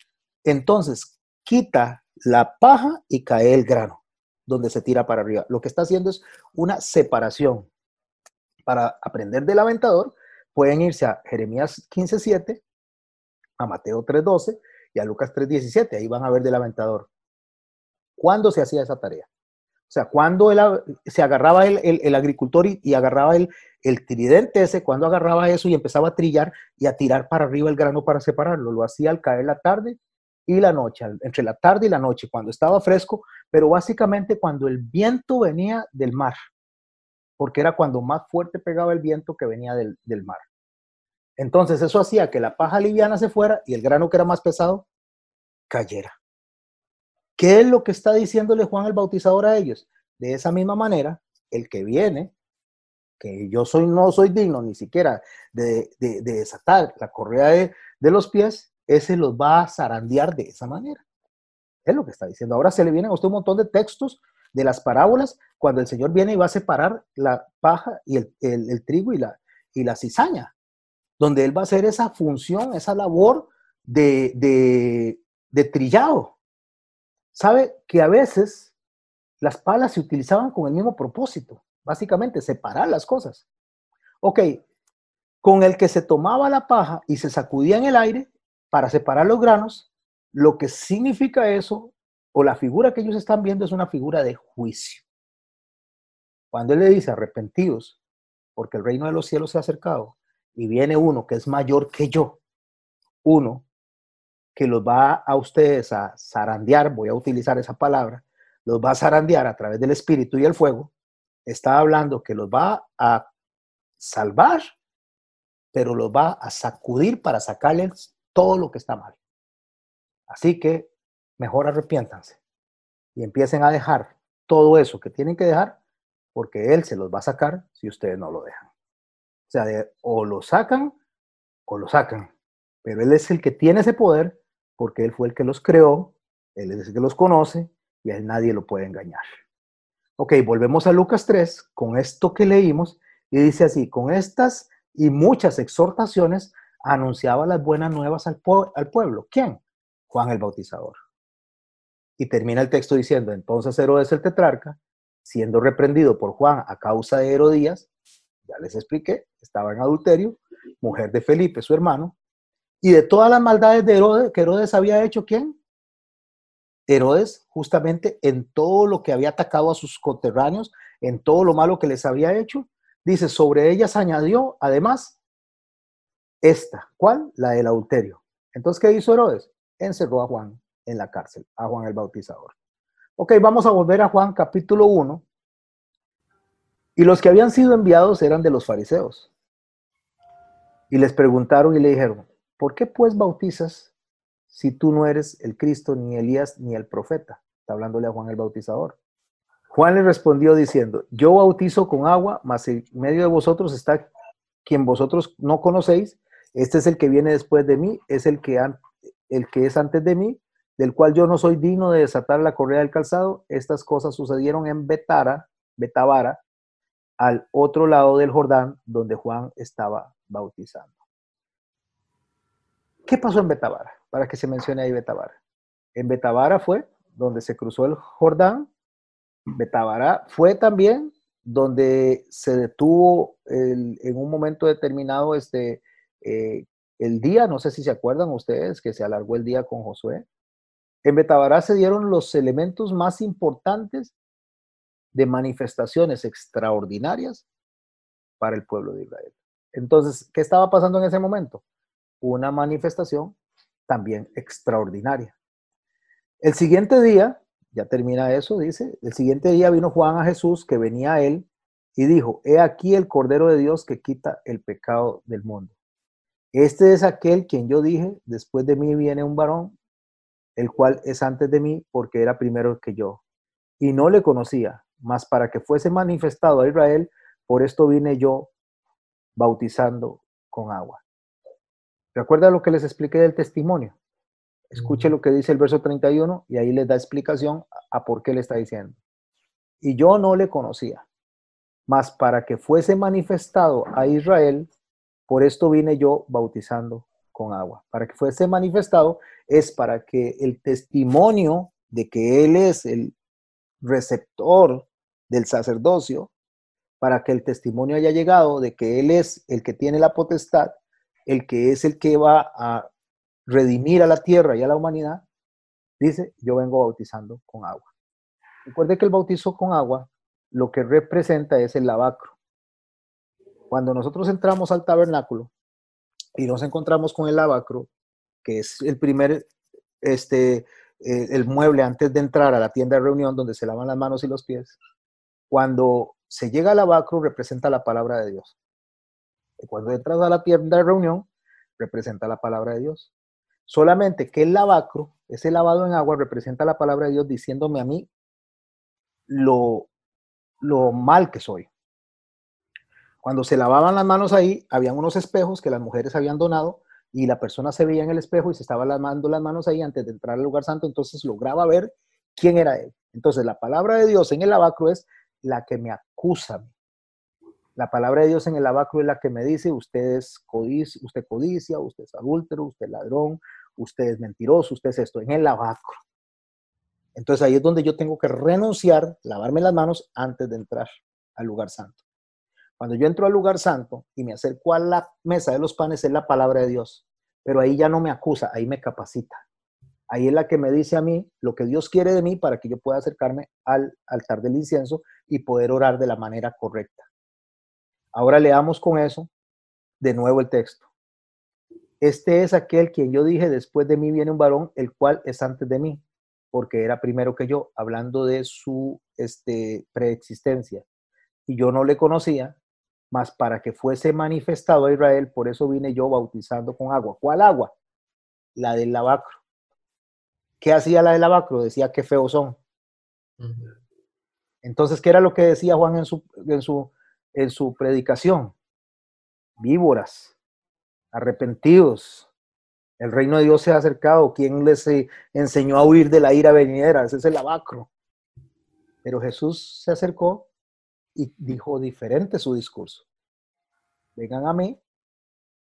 entonces quita la paja y cae el grano, donde se tira para arriba. Lo que está haciendo es una separación. Para aprender del aventador, pueden irse a Jeremías 15.7, a Mateo 3.12 y a Lucas 3.17. Ahí van a ver del aventador. ¿Cuándo se hacía esa tarea? O sea, cuando se agarraba el, agricultor y, agarraba el, el tridente ese, cuando agarraba eso y empezaba a trillar y a tirar para arriba el grano para separarlo, lo hacía al caer la tarde y la noche, entre la tarde y la noche, cuando estaba fresco, pero básicamente cuando el viento venía del mar, porque era cuando más fuerte pegaba el viento que venía del, del mar. Entonces eso hacía que la paja liviana se fuera y el grano que era más pesado cayera. ¿Qué es lo que está diciéndole Juan el Bautizador a ellos? De esa misma manera, el que viene, que yo soy, no soy digno ni siquiera de, desatar la correa de, los pies, ese los va a zarandear de esa manera. Es lo que está diciendo. Ahora se le vienen a usted un montón de textos de las parábolas cuando el Señor viene y va a separar la paja y el, trigo y la, y la cizaña, donde Él va a hacer esa función, esa labor de, de, de trillado. Sabe que a veces las palas se utilizaban con el mismo propósito, básicamente separar las cosas. Ok, con el que se tomaba la paja y se sacudía en el aire para separar los granos, lo que significa eso, o la figura que ellos están viendo es una figura de juicio. Cuando él le dice arrepentidos, porque el reino de los cielos se ha acercado, y viene uno que es mayor que yo, uno que los va a ustedes a zarandear, voy a utilizar esa palabra, los va a zarandear a través del espíritu y el fuego, está hablando que los va a salvar, pero los va a sacudir para sacarles todo lo que está mal. Así que mejor arrepiéntanse y empiecen a dejar todo eso que tienen que dejar, porque Él se los va a sacar si ustedes no lo dejan. O sea, o lo sacan o lo sacan, pero Él es el que tiene ese poder porque Él fue el que los creó, Él es el que los conoce y a Él nadie lo puede engañar. Ok, volvemos a Lucas 3 con esto que leímos y dice así, con estas y muchas exhortaciones anunciaba las buenas nuevas al, al pueblo. ¿Quién? Juan el Bautizador. Y termina el texto diciendo, entonces Herodes el tetrarca, siendo reprendido por Juan a causa de Herodías, ya les expliqué, estaba en adulterio, mujer de Felipe, su hermano, y de todas las maldades de Herodes, que Herodes había hecho, ¿quién? Herodes, justamente en todo lo que había atacado a sus conterráneos, en todo lo malo que les había hecho, dice, sobre ellas añadió, además, esta, ¿cuál? La del adulterio. Entonces, ¿qué hizo Herodes? Encerró a Juan en la cárcel, a Juan el Bautizador. Ok, vamos a volver a Juan capítulo 1. Y los que habían sido enviados eran de los fariseos. Y les preguntaron y le dijeron, ¿Por qué pues bautizas si tú no eres el Cristo, ni Elías, ni el profeta? Está hablándole a Juan el Bautizador. Juan le respondió diciendo, yo bautizo con agua, mas en medio de vosotros está quien vosotros no conocéis, este es el que viene después de mí, es el que, el que es antes de mí, del cual yo no soy digno de desatar la correa del calzado. Estas cosas sucedieron en Betara, Betabara, al otro lado del Jordán, donde Juan estaba bautizando. ¿Qué pasó en Betabara? Para que se mencione ahí Betabara. En Betabara fue donde se cruzó el Jordán. Betabara fue también donde se detuvo en un momento determinado este, eh, el día, no sé si se acuerdan ustedes, que se alargó el día con Josué. En Betabará se dieron los elementos más importantes de manifestaciones extraordinarias para el pueblo de Israel. Entonces, ¿qué estaba pasando en ese momento? Una manifestación también extraordinaria. El siguiente día, ya termina eso, dice, el siguiente día vino Juan a Jesús que venía a él y dijo, he aquí el Cordero de Dios que quita el pecado del mundo. Este es aquel quien yo dije, después de mí viene un varón, el cual es antes de mí porque era primero que yo. Y no le conocía, mas para que fuese manifestado a Israel, por esto vine yo bautizando con agua. ¿Recuerda lo que les expliqué del testimonio? Escuche lo que dice el verso 31 y ahí les da explicación a por qué le está diciendo. Y yo no le conocía, mas para que fuese manifestado a Israel, por esto vine yo bautizando con agua. Para que fuese manifestado es para que el testimonio de que Él es el receptor del sacerdocio, para que el testimonio haya llegado de que Él es el que tiene la potestad, el que es el que va a redimir a la tierra y a la humanidad, dice, yo vengo bautizando con agua. Recuerde que el bautizo con agua lo que representa es el lavacro. Cuando nosotros entramos al tabernáculo y nos encontramos con el lavacro, que es el primer, este, eh, el mueble antes de entrar a la tienda de reunión donde se lavan las manos y los pies, cuando se llega al lavacro representa la palabra de Dios. Y cuando entras a la tienda de reunión, representa la palabra de Dios. Solamente que el lavacro, ese lavado en agua, representa la palabra de Dios diciéndome a mí lo, lo mal que soy. Cuando se lavaban las manos ahí, habían unos espejos que las mujeres habían donado y la persona se veía en el espejo y se estaba lavando las manos ahí antes de entrar al lugar santo, entonces lograba ver quién era él. Entonces la palabra de Dios en el lavacro es la que me acusa. La palabra de Dios en el lavacro es la que me dice, usted es codicia, usted codicia, usted es adúltero, usted es ladrón, usted es mentiroso, usted es esto, en el lavacro. Entonces ahí es donde yo tengo que renunciar, lavarme las manos antes de entrar al lugar santo. Cuando yo entro al lugar santo y me acerco a la mesa de los panes, es la palabra de Dios. Pero ahí ya no me acusa, ahí me capacita. Ahí es la que me dice a mí lo que Dios quiere de mí para que yo pueda acercarme al altar del incienso y poder orar de la manera correcta. Ahora leamos con eso de nuevo el texto. Este es aquel quien yo dije, después de mí viene un varón, el cual es antes de mí, porque era primero que yo, hablando de su este, preexistencia. Y yo no le conocía, mas para que fuese manifestado a Israel, por eso vine yo bautizando con agua. ¿Cuál agua? La del lavacro. ¿Qué hacía la del lavacro? Decía que feos son. Entonces, ¿qué era lo que decía Juan en su, en su, en su predicación? Víboras, arrepentidos, el reino de Dios se ha acercado. ¿Quién les eh, enseñó a huir de la ira venidera? Ese es el lavacro. Pero Jesús se acercó y dijo diferente su discurso. Vengan a mí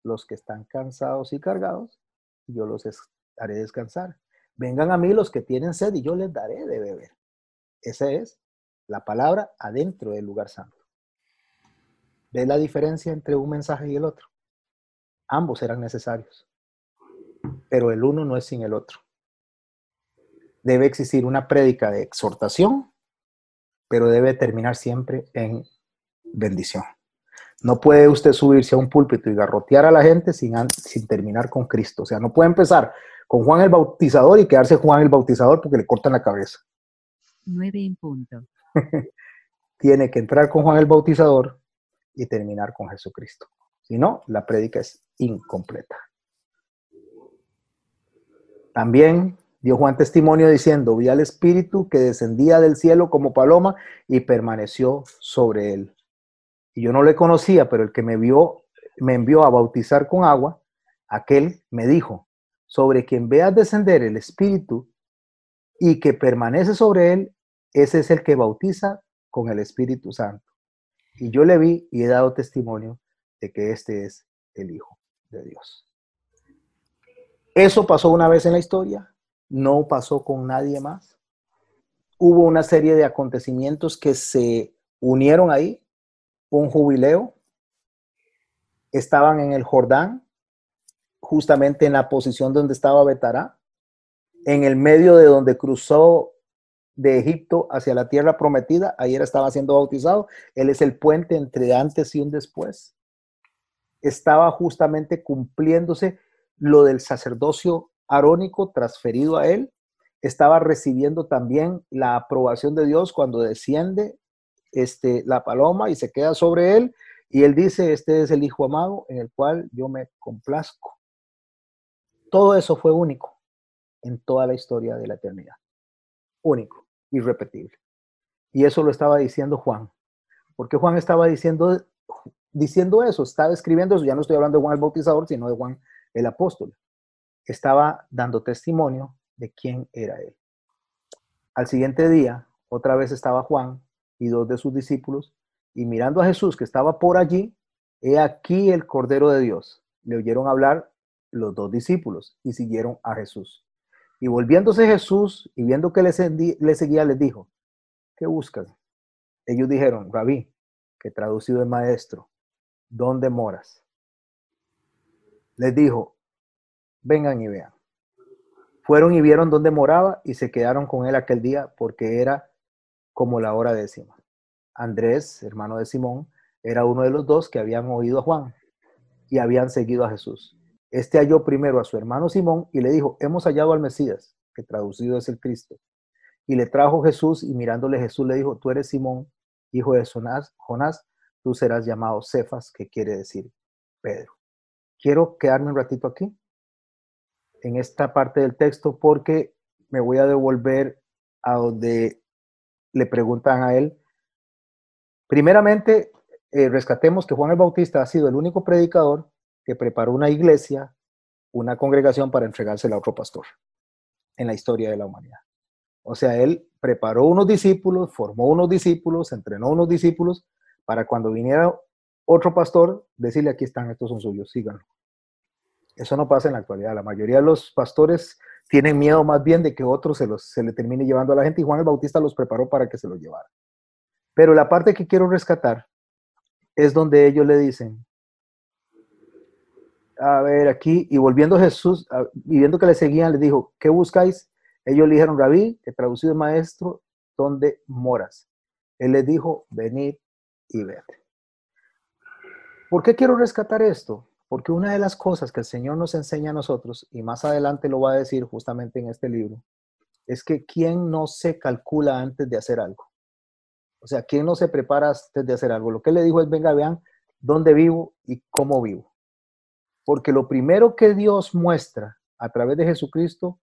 los que están cansados y cargados, y yo los haré descansar. Vengan a mí los que tienen sed y yo les daré de beber. Esa es la palabra adentro del lugar santo. ¿Ve la diferencia entre un mensaje y el otro? Ambos eran necesarios pero el uno no es sin el otro. Debe existir una prédica de exhortación, pero debe terminar siempre en bendición. No puede usted subirse a un púlpito y garrotear a la gente sin, sin terminar con Cristo. O sea, no puede empezar con Juan el Bautizador y quedarse Juan el Bautizador porque le cortan la cabeza. Nueve en punto. Tiene que entrar con Juan el Bautizador y terminar con Jesucristo. Si no, la prédica es incompleta. También dio Juan testimonio diciendo, vi al Espíritu que descendía del cielo como paloma y permaneció sobre él. Y yo no le conocía, pero el que me vio, me envió a bautizar con agua, aquel me dijo, sobre quien veas descender el Espíritu y que permanece sobre él, ese es el que bautiza con el Espíritu Santo. Y yo le vi y he dado testimonio de que este es el Hijo de Dios. Eso pasó una vez en la historia, no pasó con nadie más. Hubo una serie de acontecimientos que se unieron ahí, un jubileo, estaban en el Jordán, justamente en la posición donde estaba Betará, en el medio de donde cruzó de Egipto hacia la tierra prometida, ayer estaba siendo bautizado, él es el puente entre antes y un después. Estaba justamente cumpliéndose lo del sacerdocio arónico transferido a él, estaba recibiendo también la aprobación de Dios cuando desciende este, la paloma y se queda sobre él, y él dice, este es el Hijo amado en el cual yo me complazco. Todo eso fue único en toda la historia de la eternidad. Único, irrepetible. Y eso lo estaba diciendo Juan. porque Juan estaba diciendo, diciendo eso? Estaba escribiendo eso. Ya no estoy hablando de Juan el Bautizador, sino de Juan el apóstol. Estaba dando testimonio de quién era él. Al siguiente día, otra vez estaba Juan y dos de sus discípulos, y mirando a Jesús que estaba por allí, he aquí el Cordero de Dios. Le oyeron hablar los dos discípulos y siguieron a Jesús. Y volviéndose Jesús y viendo que le, seguía, les dijo, ¿qué buscas? Ellos dijeron, rabí, que traducido es maestro, ¿dónde moras? Les dijo, vengan y vean. Fueron y vieron dónde moraba y se quedaron con él aquel día porque era como la hora décima. Andrés, hermano de Simón, era uno de los dos que habían oído a Juan y habían seguido a Jesús. Este halló primero a su hermano Simón y le dijo, hemos hallado al Mesías, que traducido es el Cristo. Y le trajo Jesús y mirándole Jesús le dijo, tú eres Simón, hijo de Jonás, tú serás llamado Cefas, que quiere decir Pedro. Quiero quedarme un ratito aquí, en esta parte del texto, porque me voy a devolver a donde le preguntan a él. Primeramente, eh, rescatemos que Juan el Bautista ha sido el único predicador que preparó una iglesia, una congregación para entregársela a otro pastor en la historia de la humanidad. O sea, él preparó unos discípulos, formó unos discípulos, entrenó unos discípulos para cuando viniera otro pastor, decirle aquí están, estos son suyos, síganlo. Eso no pasa en la actualidad. La mayoría de los pastores tienen miedo más bien de que otro se, los, se le termine llevando a la gente y Juan el Bautista los preparó para que se los llevara. Pero la parte que quiero rescatar es donde ellos le dicen, a ver, aquí, y volviendo Jesús, y viendo que le seguían, le dijo, ¿qué buscáis? Ellos le dijeron, Rabí, que traducido maestro, ¿dónde moras? Él les dijo, venid y ved. ¿Por qué quiero rescatar esto? Porque una de las cosas que el Señor nos enseña a nosotros, y más adelante lo va a decir justamente en este libro, es que quién no se calcula antes de hacer algo. O sea, quién no se prepara antes de hacer algo. Lo que le dijo es, venga, vean dónde vivo y cómo vivo. Porque lo primero que Dios muestra a través de Jesucristo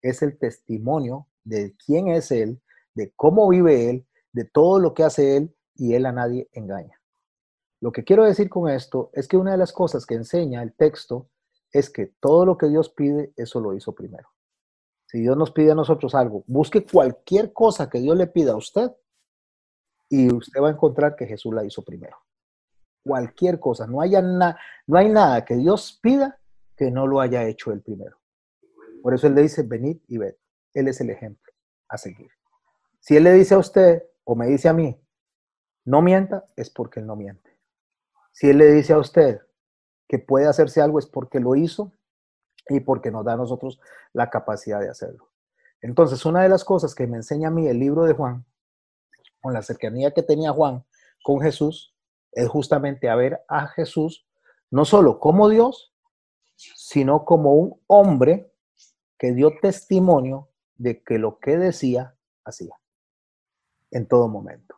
es el testimonio de quién es Él, de cómo vive Él, de todo lo que hace Él y Él a nadie engaña. Lo que quiero decir con esto es que una de las cosas que enseña el texto es que todo lo que Dios pide, eso lo hizo primero. Si Dios nos pide a nosotros algo, busque cualquier cosa que Dios le pida a usted y usted va a encontrar que Jesús la hizo primero cualquier cosa. No, haya no hay nada que Dios pida que no lo haya hecho él primero. Por eso él le dice, venid y ved. Él es el ejemplo a seguir. Si él le dice a usted o me dice a mí, no mienta, es porque él no miente. Si él le dice a usted que puede hacerse algo, es porque lo hizo y porque nos da a nosotros la capacidad de hacerlo. Entonces, una de las cosas que me enseña a mí el libro de Juan, con la cercanía que tenía Juan con Jesús, es justamente a ver a Jesús no solo como Dios, sino como un hombre que dio testimonio de que lo que decía, hacía, en todo momento.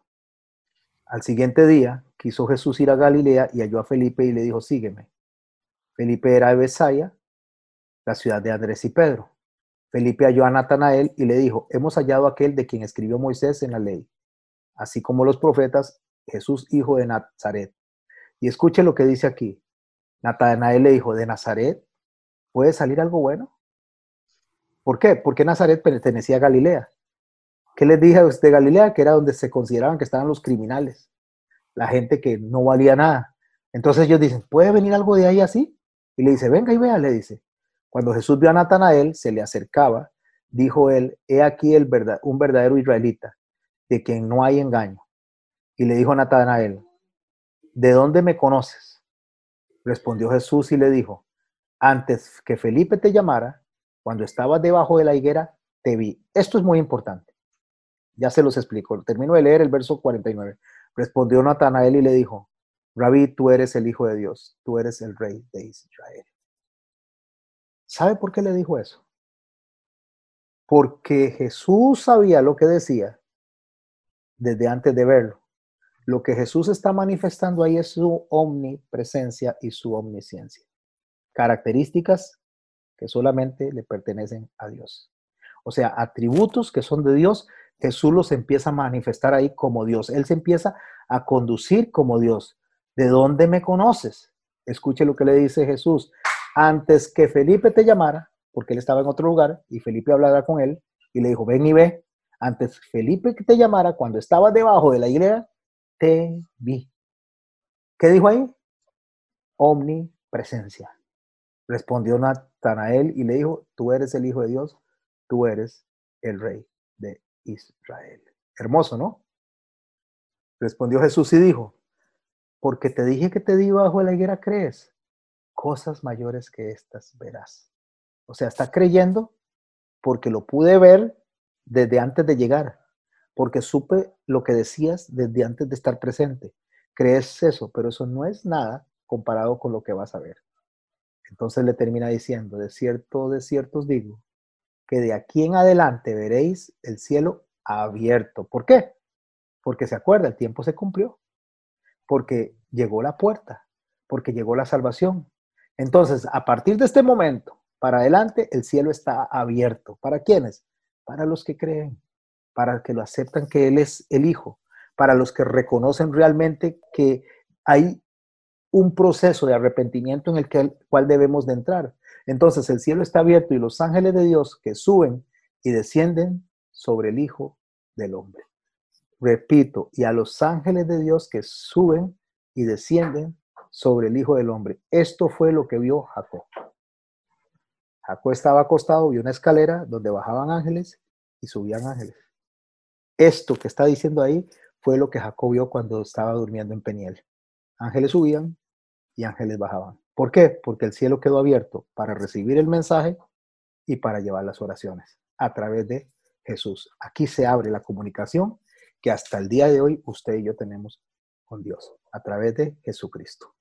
Al siguiente día quiso Jesús ir a Galilea y halló a Felipe y le dijo, sígueme. Felipe era de Besaya, la ciudad de Andrés y Pedro. Felipe halló a Natanael y le dijo, hemos hallado aquel de quien escribió Moisés en la ley, así como los profetas, Jesús, hijo de Nazaret. Y escuche lo que dice aquí. Natanael le dijo, ¿de Nazaret puede salir algo bueno? ¿Por qué? Porque Nazaret pertenecía a Galilea. ¿Qué les dije de Galilea? Que era donde se consideraban que estaban los criminales, la gente que no valía nada. Entonces ellos dicen, ¿puede venir algo de ahí así? Y le dice, venga y vea, le dice. Cuando Jesús vio a Natanael, se le acercaba, dijo él, he aquí el verdad, un verdadero israelita, de quien no hay engaño. Y le dijo a Natanael, ¿de dónde me conoces? Respondió Jesús y le dijo, antes que Felipe te llamara, cuando estabas debajo de la higuera, te vi. Esto es muy importante. Ya se los explico. Termino de leer el verso 49. Respondió Natanael y le dijo, Rabí, tú eres el Hijo de Dios, tú eres el Rey de Israel. ¿Sabe por qué le dijo eso? Porque Jesús sabía lo que decía desde antes de verlo. Lo que Jesús está manifestando ahí es su omnipresencia y su omnisciencia. Características que solamente le pertenecen a Dios. O sea, atributos que son de Dios, Jesús los empieza a manifestar ahí como Dios. Él se empieza a conducir como Dios. ¿De dónde me conoces? Escuche lo que le dice Jesús antes que Felipe te llamara, porque él estaba en otro lugar y Felipe hablara con él y le dijo, ven y ve, antes Felipe que te llamara, cuando estabas debajo de la iglesia, te vi. ¿Qué dijo ahí? Omnipresencia. Respondió Natanael y le dijo, tú eres el Hijo de Dios, tú eres el Rey de Israel. Hermoso, ¿no? Respondió Jesús y dijo, porque te dije que te di bajo la higuera, crees cosas mayores que estas verás. O sea, está creyendo porque lo pude ver desde antes de llegar, porque supe lo que decías desde antes de estar presente. Crees eso, pero eso no es nada comparado con lo que vas a ver. Entonces le termina diciendo, de cierto, de cierto os digo, que de aquí en adelante veréis el cielo abierto. ¿Por qué? Porque se acuerda, el tiempo se cumplió, porque llegó la puerta, porque llegó la salvación, entonces, a partir de este momento para adelante, el cielo está abierto. ¿Para quiénes? Para los que creen, para que lo aceptan que Él es el Hijo, para los que reconocen realmente que hay un proceso de arrepentimiento en el que, cual debemos de entrar. Entonces el cielo está abierto y los ángeles de Dios que suben y descienden sobre el Hijo del Hombre. Repito, y a los ángeles de Dios que suben y descienden sobre el Hijo del Hombre. Esto fue lo que vio Jacob. Jacob estaba acostado, vio una escalera donde bajaban ángeles y subían ángeles. Esto que está diciendo ahí fue lo que Jacob vio cuando estaba durmiendo en Peniel. Ángeles subían y ángeles bajaban. ¿Por qué? Porque el cielo quedó abierto para recibir el mensaje y para llevar las oraciones a través de Jesús. Aquí se abre la comunicación que hasta el día de hoy usted y yo tenemos con Dios a través de Jesucristo.